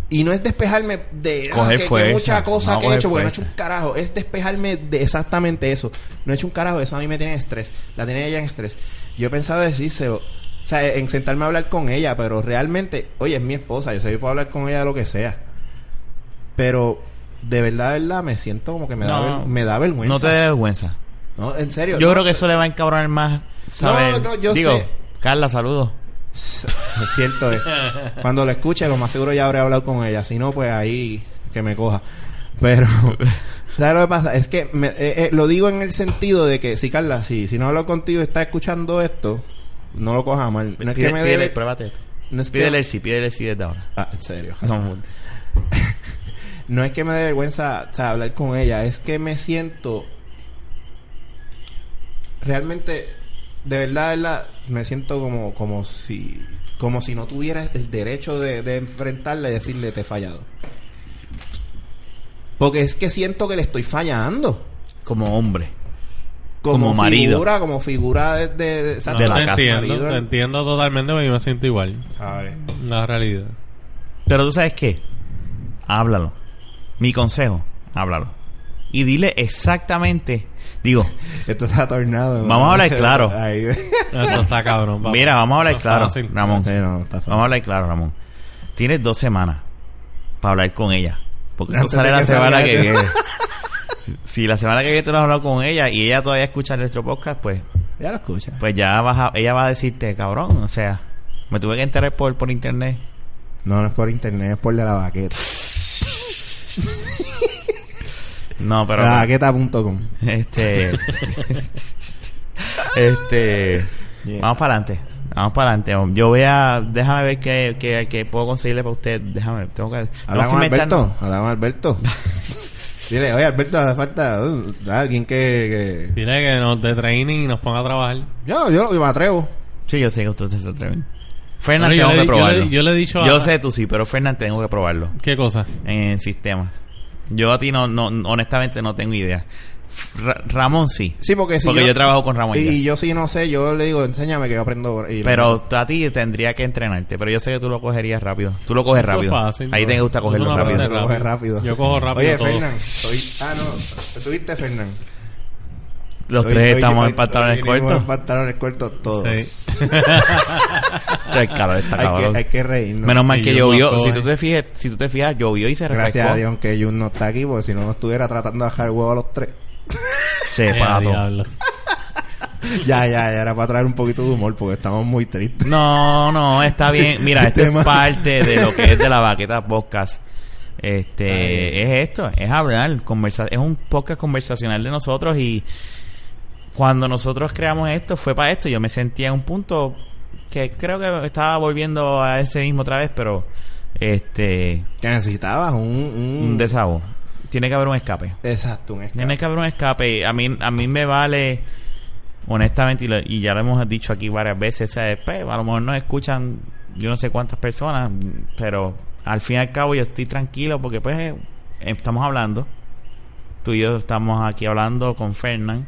Y no es despejarme de ah, que, que mucha cosa No, que he hecho, porque no he hecho un carajo. Es despejarme de exactamente eso. No he hecho un carajo, eso a mí me tiene estrés. La tenía ella en estrés. Yo he pensado decírselo. O sea, en sentarme a hablar con ella, pero realmente, oye, es mi esposa, yo sé que puedo hablar con ella de lo que sea. Pero de verdad, de verdad, me siento como que me, da, No, me da vergüenza. No te dé vergüenza. No, en serio. Yo no. creo que eso le va a encabronar más saber. No, no, yo Digo, sé. Carla, saludos. Es cierto, es. Cuando lo escuche, lo más seguro ya habré hablado con ella. Si no, pues ahí que me coja. Pero, ¿sabes lo que pasa? Es que me- eh, eh, lo digo en el sentido de que, si Carla, si, si no hablo contigo y estás escuchando esto, no lo cojas mal. No es que me pídele, debe. pruébate. No es que- Pídele el sí, pídele el sí desde ahora. Ah, en serio. No, No es que me dé vergüenza o sea, hablar con ella, es que me siento realmente de verdad, de verdad me siento como como si como si no tuviera el derecho de, de enfrentarla y decirle te he fallado. Porque es que siento que le estoy fallando. como hombre. Como, Como marido. figura, como figura de, de, de- No, de la te casa. entiendo, Marido. te entiendo totalmente porque yo me siento igual. ¿sabes? La realidad. Pero tú sabes qué? Háblalo. Mi consejo, háblalo. Y dile exactamente. Digo, Esto está tornado. Vamos a hablar claro. Eso está cabrón. mira, vamos a hablar No claro, fácil. Ramón. Sí, no, está fácil. Vamos a hablar claro, Ramón. Tienes dos semanas para hablar con ella. Porque esto Antes sale la semana que viene. si la semana que viene tú no has hablado con ella y ella todavía escucha nuestro podcast, pues Ya lo escucha. pues ya vas a- ella va a decirte, cabrón, o sea, me tuve que enterar por, por internet. No, no es por internet, es por de la baqueta. No, pero... la baqueta.com. Este. este. Yeah. Vamos para adelante. Vamos para adelante. Yo voy a. Déjame ver qué, qué, qué puedo conseguirle para usted. Déjame. Tengo que. Habla con Alberto. Habla con Alberto. Dile, oye, Alberto, hace falta uh, alguien que, que... Dile que nos de training y nos ponga a trabajar. Yo, yo, yo me atrevo. Sí, yo sé que ustedes se atreven. Fernan, tengo le- que yo le- probarlo. yo le he dicho a- Yo sé tú sí, pero Fernan, tengo que probarlo. ¿Qué cosa? En el sistema. Yo a ti no, no honestamente no tengo idea. Ra- Ramón sí. Sí, porque si Porque yo, trabajo con Ramón. Y, ya. y yo sí no sé, yo le digo, enséñame que yo aprendo. y- Pero a ti tendría que entrenarte. Pero yo sé que tú lo cogerías rápido. Tú lo coges Eso rápido. fácil, Ahí ¿no? te gusta cogerlo no rápido. aprende Lo rápido. Yo cojo rápido Oye. Fernán. Ah, no. ¿Tuviste, Fernán? Los Hoy- tres hoy- estamos hoy- en pantalones cortos. en pantalones cortos todos. Sí. Está hay, cabrón. que, hay que reírnos. Menos mal Y que no llovió. Si tú te fijas, si tú te fijas, llovió y se refrescó. Gracias a Dios que Jun no está aquí, porque si no nos estuviera tratando de dejar huevo a los tres. Se pato. diablo. ya, ya, ya era para traer un poquito de humor, porque estamos muy tristes. No, no, está bien. Mira, esto es parte de lo que es de la baqueta podcast. Este, es esto, es hablar, conversa es un podcast conversacional de nosotros y cuando nosotros creamos esto fue para esto. Yo me sentía en un punto que creo que estaba volviendo a ese mismo otra vez, pero este, Que necesitabas un... un... un desahogo. Tiene que haber un escape. Exacto, un escape. Tiene que haber un escape. A mí, a mí me vale, honestamente, y, lo- y ya lo hemos dicho aquí varias veces, ¿sabes? Pues, a lo mejor nos escuchan yo no sé cuántas personas, pero al fin y al cabo yo estoy tranquilo porque pues eh, estamos hablando. Tú y yo estamos aquí hablando con Fernán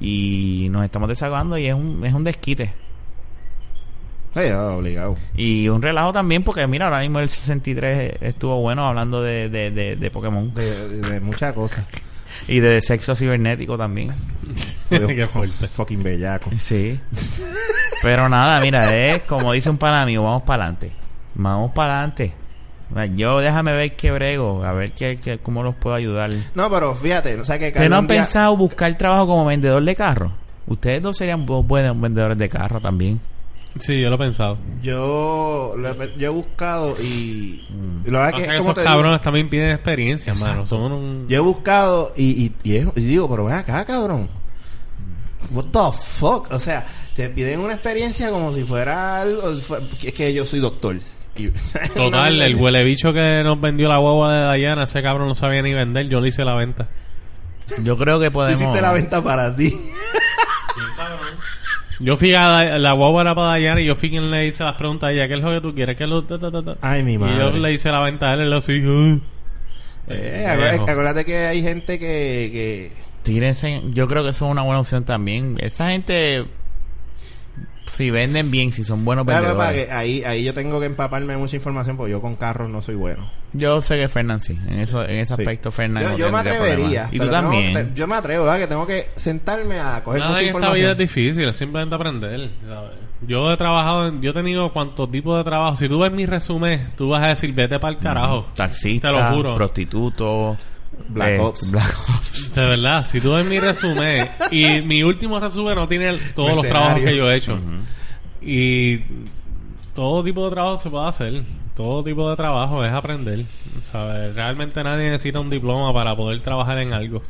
y nos estamos desahogando y es un, es un desquite. Sí, ya, obligado. Y un relajo también porque mira, ahora mismo el 63 estuvo bueno hablando de, de, de, de Pokémon De, de, de muchas cosas. y de sexo cibernético también. Qué fuerte. Fucking bellaco. Sí. Pero nada, mira, es como dice un pana mío, vamos para adelante. Vamos para adelante. Yo déjame ver qué brego, a ver qué, qué- cómo los puedo ayudar. No, pero fíjate, o sea que ¿Ustedes no han día- pensado buscar trabajo como vendedor de carro? Ustedes dos serían bu- buenos vendedores de carro también. Sí, yo lo he pensado. Yo, lo he- yo he buscado y... Mm. y la verdad O que sea es que esos digo, cabrones también piden experiencia, Exacto. mano. Son un... Yo he buscado y, y, y, es- y digo, pero ven acá, cabrón. What the fuck? O sea, te piden una experiencia como si fuera algo... Es que yo soy doctor. Total, el huele bicho que nos vendió la guagua de Diana, ese cabrón no sabía ni vender, yo le hice la venta. Yo creo que podemos... hiciste la venta para ti. Yo fui a la guagua era para Diana y yo fui quien le hice las preguntas a ella, ¿qué es lo que tú quieres? ¿Qué es lo ta, ta, ta, ta? Ay, mi Y yo madre. le hice la venta a él, él lo así. "Uh". Eh, Eh, acuérdate, viejo. acuérdate que hay gente que... que Tírense, yo creo que eso es una buena opción también. Esa gente Si venden bien, si son buenos Claro, vendedores. para que ahí, ahí yo tengo que empaparme de mucha información porque yo con carros no soy bueno. Yo sé que Fernán sí. En, eso, en ese Sí. aspecto, Fernán Yo, no yo me atrevería. Y tú también. te- yo me atrevo, ¿verdad? Que tengo que sentarme a coger Nada mucha en esta vida es información. difícil, es simplemente aprender. ¿sabes? Yo he trabajado, en- yo he tenido cuantos tipos de trabajo. Si tú ves mi resumen, tú vas a decir, vete para el carajo. Taxista, Te lo juro. prostituto, Black eh, Ops. Black Ops. De verdad, si tú ves mi resumen y mi último resumen no tiene todos los Mercenario. trabajos que yo he hecho. Y todo tipo de trabajo se puede hacer. Todo tipo de trabajo es aprender. ¿sabes? Realmente nadie necesita un diploma para poder trabajar en algo.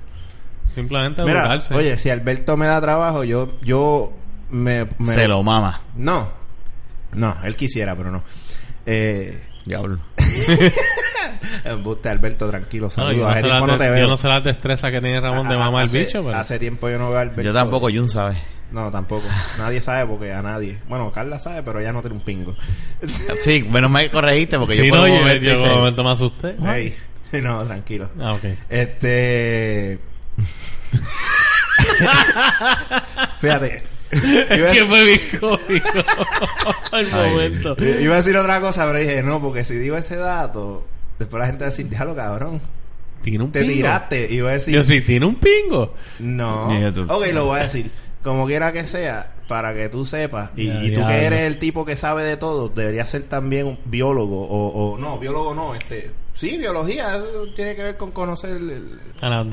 Simplemente Mira, educarse. oye, si Alberto me da trabajo, yo, yo me, me- Se lo mama. No, no, él quisiera, pero no. Eh, Diablo. embuste, Alberto, tranquilo, No, saludos. yo, no hace sé tiempo las no te de- veo. yo no sé las destrezas que tiene Ramón de Ah, mamá el bicho, pero Hace tiempo yo no veo a Alberto. Yo tampoco, Jun sabe. No, tampoco. Nadie sabe porque a nadie. Bueno, Carla sabe, pero ella no tiene un pingo. Sí, menos mal que corregiste porque si yo no, yo, momento yo momento me asusté. Ey, No, tranquilo. Ah, ok. Este. Fíjate. Es que fue bien cómico el momento. iba a decir otra cosa, pero dije, no, porque si digo ese dato, después la gente va a decir, déjalo, cabrón. Tiene un Te pingo. tiraste. Y iba a decir, Yo sí, tiene un pingo. no. Ok, lo voy a decir. Como quiera que sea, para que tú sepas, y, Ya, y tú diablo. que eres el tipo que sabe de todo, deberías ser también un biólogo, o, o no, biólogo no, este, sí, biología, eso tiene que ver con conocer el, Ah,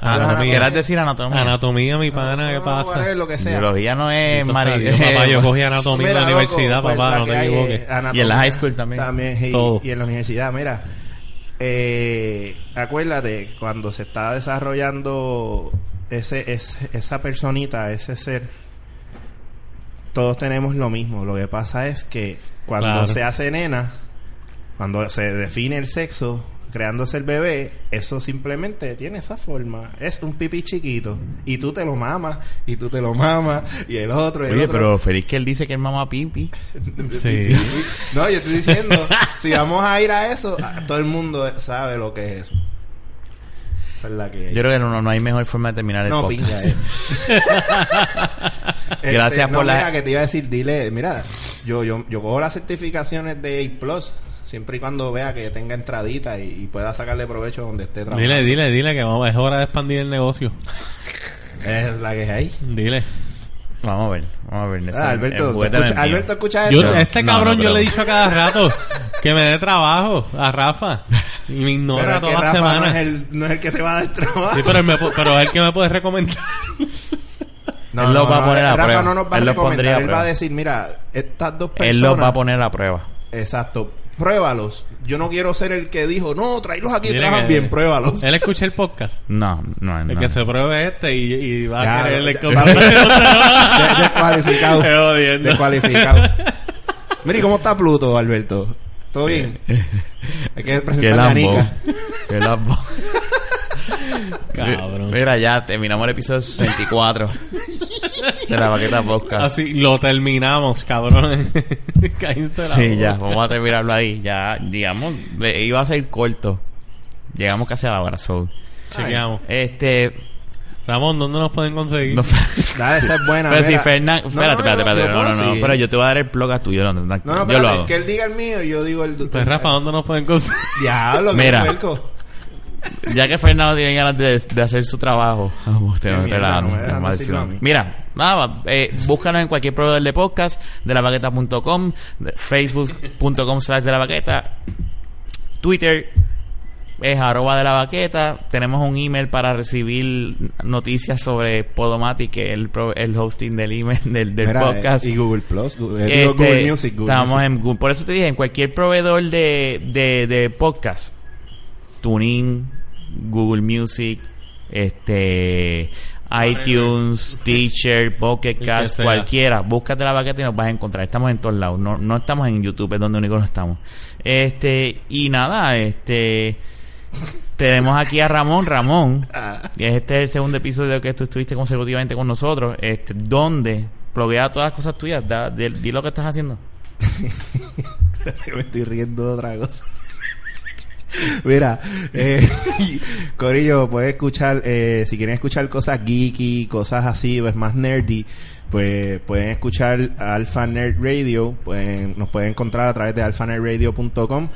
anatomía. ¿Quieras decir anatomía? Anatomía, mi pana, no, ¿qué no, pasa? whatever, lo que sea. Biología no es Entonces, mari... adiós, papá, yo cogí anatomía en la universidad, pues, papá, la no te equivoques. es anatomía Y en la high school también. También, y, Todo. y en la universidad, mira. Eh, acuérdate, cuando se está desarrollando ese, ese- esa personita, ese ser, todos tenemos lo mismo. Lo que pasa es que cuando Claro. se hace nena, cuando se define el sexo, creándose el bebé, eso simplemente tiene esa forma. Es un pipí chiquito. Y tú te lo mamas, y tú te lo mamas, y el otro, y el Oye, otro. pero feliz que él dice que el mamá pipi. Sí. No, yo estoy diciendo, si vamos a ir a eso, todo el mundo sabe lo que es eso. Esa es la que Yo creo que no, no hay mejor forma de terminar el No, podcast. pinga, eh. Este, Gracias no, por la- Mira, que te iba a decir, dile, mira, yo, yo, yo cojo las certificaciones de A Plus, siempre y cuando vea que tenga entradita y, y pueda sacarle provecho donde esté trabajando. Dile, dile, dile que vamos, es hora de expandir el negocio. Es la que es ahí. Dile. Vamos a ver, vamos a ver. Ese- Ah, Alberto, el escucha, es. Alberto, escucha Yo, eso. este No, cabrón no, yo le he dicho a cada rato que me dé trabajo a Rafa. Y me pero ignora es toda la Rafa semana. no es, el, no es el que te va a dar trabajo. Sí, pero él, me, pero él que me puede recomendar. No, Él lo no, va a poner a Rafa prueba. no nos va a Él recomendar. Él va a decir, mira, estas dos personas... Él los va a poner a prueba. Exacto. Pruébalos. Yo no quiero ser el que dijo, no, tráelos aquí, trabajan bien, pruébalos. Él escucha el podcast. No, no, El no. que se pruebe este y, y va Ya, a querer ya, el va- De- descualificado. Qué. Descualificado. Mira, ¿y cómo está Pluto, Alberto? ¿Todo bien? Hay que Qué presentar a lambón. Nica. Qué lambón. Cabrón. Mira, ya terminamos el episodio 64 de la Baqueta Podcast. Así lo terminamos, cabrón. Cállense la Sí, boca. ya, vamos a terminarlo ahí. Ya, digamos, le- iba a ser corto. Llegamos casi a la hora, so. Chequeamos. Este. Ramón, ¿dónde nos pueden conseguir? No, Dale, esa es buena. pero si. Fernán. Espérate, no, espérate, no, espérate. yo No, no, no. Pero yo te voy a dar el plug a tuyo. No, no, No, yo lo hago. que él diga el mío y yo digo el... Pues Rafa, ¿dónde nos pueden conseguir? Diablo, Mira. Ya que Fernando tiene ganas de, de hacer su trabao. Vamos, decirlo a. Mira, nada, eh, búscanos en cualquier proveedor de podcast, de la baqueta.com, facebook.com slash de la baqueta, Twitter es arroba de la baqueta, tenemos un email para recibir noticias sobre Podomatic, que es el, pro- el hosting del email del, del Mira, podcast. eh, Y Google Plus. Google, Este, Google Music. Google estamos Music. en Google. Por eso te dije, en cualquier proveedor de, de, de podcast, TuneIn, Google Music, este iTunes, Teacher, Pocket Cast, cualquiera, búscate la baqueta y nos vas a encontrar. Estamos en todos lados, no, no estamos en YouTube, es donde único no estamos. Este, y nada, este tenemos aquí a Ramón, Ramón, y este es el segundo episodio que tú estuviste consecutivamente con nosotros, este, donde bloguea todas las cosas tuyas, da, di lo que estás haciendo. me estoy riendo de otra cosa. Mira, eh, Corillo, puedes escuchar, eh, si quieren escuchar cosas geeky, cosas así, pues más nerdy, pues pueden escuchar Alpha Nerd Radio, pueden, nos pueden encontrar a través de alphanerdradio.com,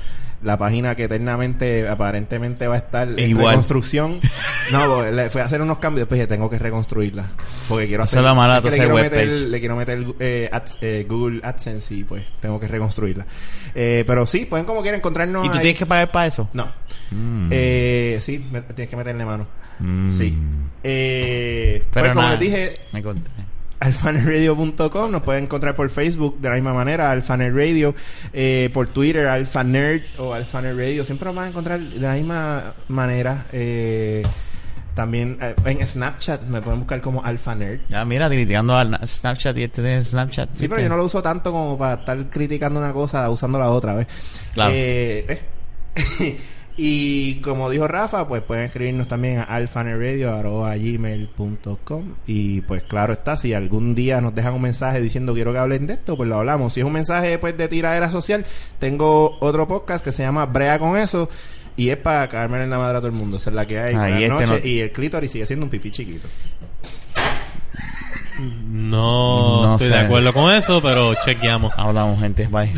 la página que eternamente, aparentemente va a estar en Igual. reconstrucción. No, pues, le fui a hacer unos cambios, después dije, tengo que reconstruirla, porque quiero hacer... la mala es que le quiero meter, le quiero meter eh, ads- eh, Google AdSense y pues tengo que reconstruirla. Eh, pero sí, pueden como quieran encontrarnos ¿Y tú ahí. tienes que pagar para eso? No. Mm. Eh, sí, me- tienes que meterle mano. Mm. Sí. Eh, Pero pues, como nada, les dije, me conté. alfanerradio.com nos pueden encontrar por Facebook de la misma manera Alphaner Radio eh, por Twitter Alphanerd o Alphaner Radio siempre nos van a encontrar de la misma manera eh, también eh, en Snapchat me pueden buscar como Alphanerd Ya, mira, tirando al Snapchat y este de Snapchat. Sí, pero yo no lo uso tanto como para estar criticando una cosa usando la otra, ¿ves? Claro. Y como dijo Rafa, pues pueden escribirnos también a alfanerradio.gmail.com y pues claro está, si algún día nos dejan un mensaje diciendo quiero que hablen de esto, pues lo hablamos. Si es un mensaje pues de tiradera social, tengo otro podcast que se llama Brea con eso y es para caerme en la madre a todo el mundo. Esa es la que hay. Ah, y Buenas este noches. no- Y el clítoris sigue siendo un pipí chiquito. No, No estoy sé. de acuerdo con eso, pero chequeamos. Hablamos, gente. Bye.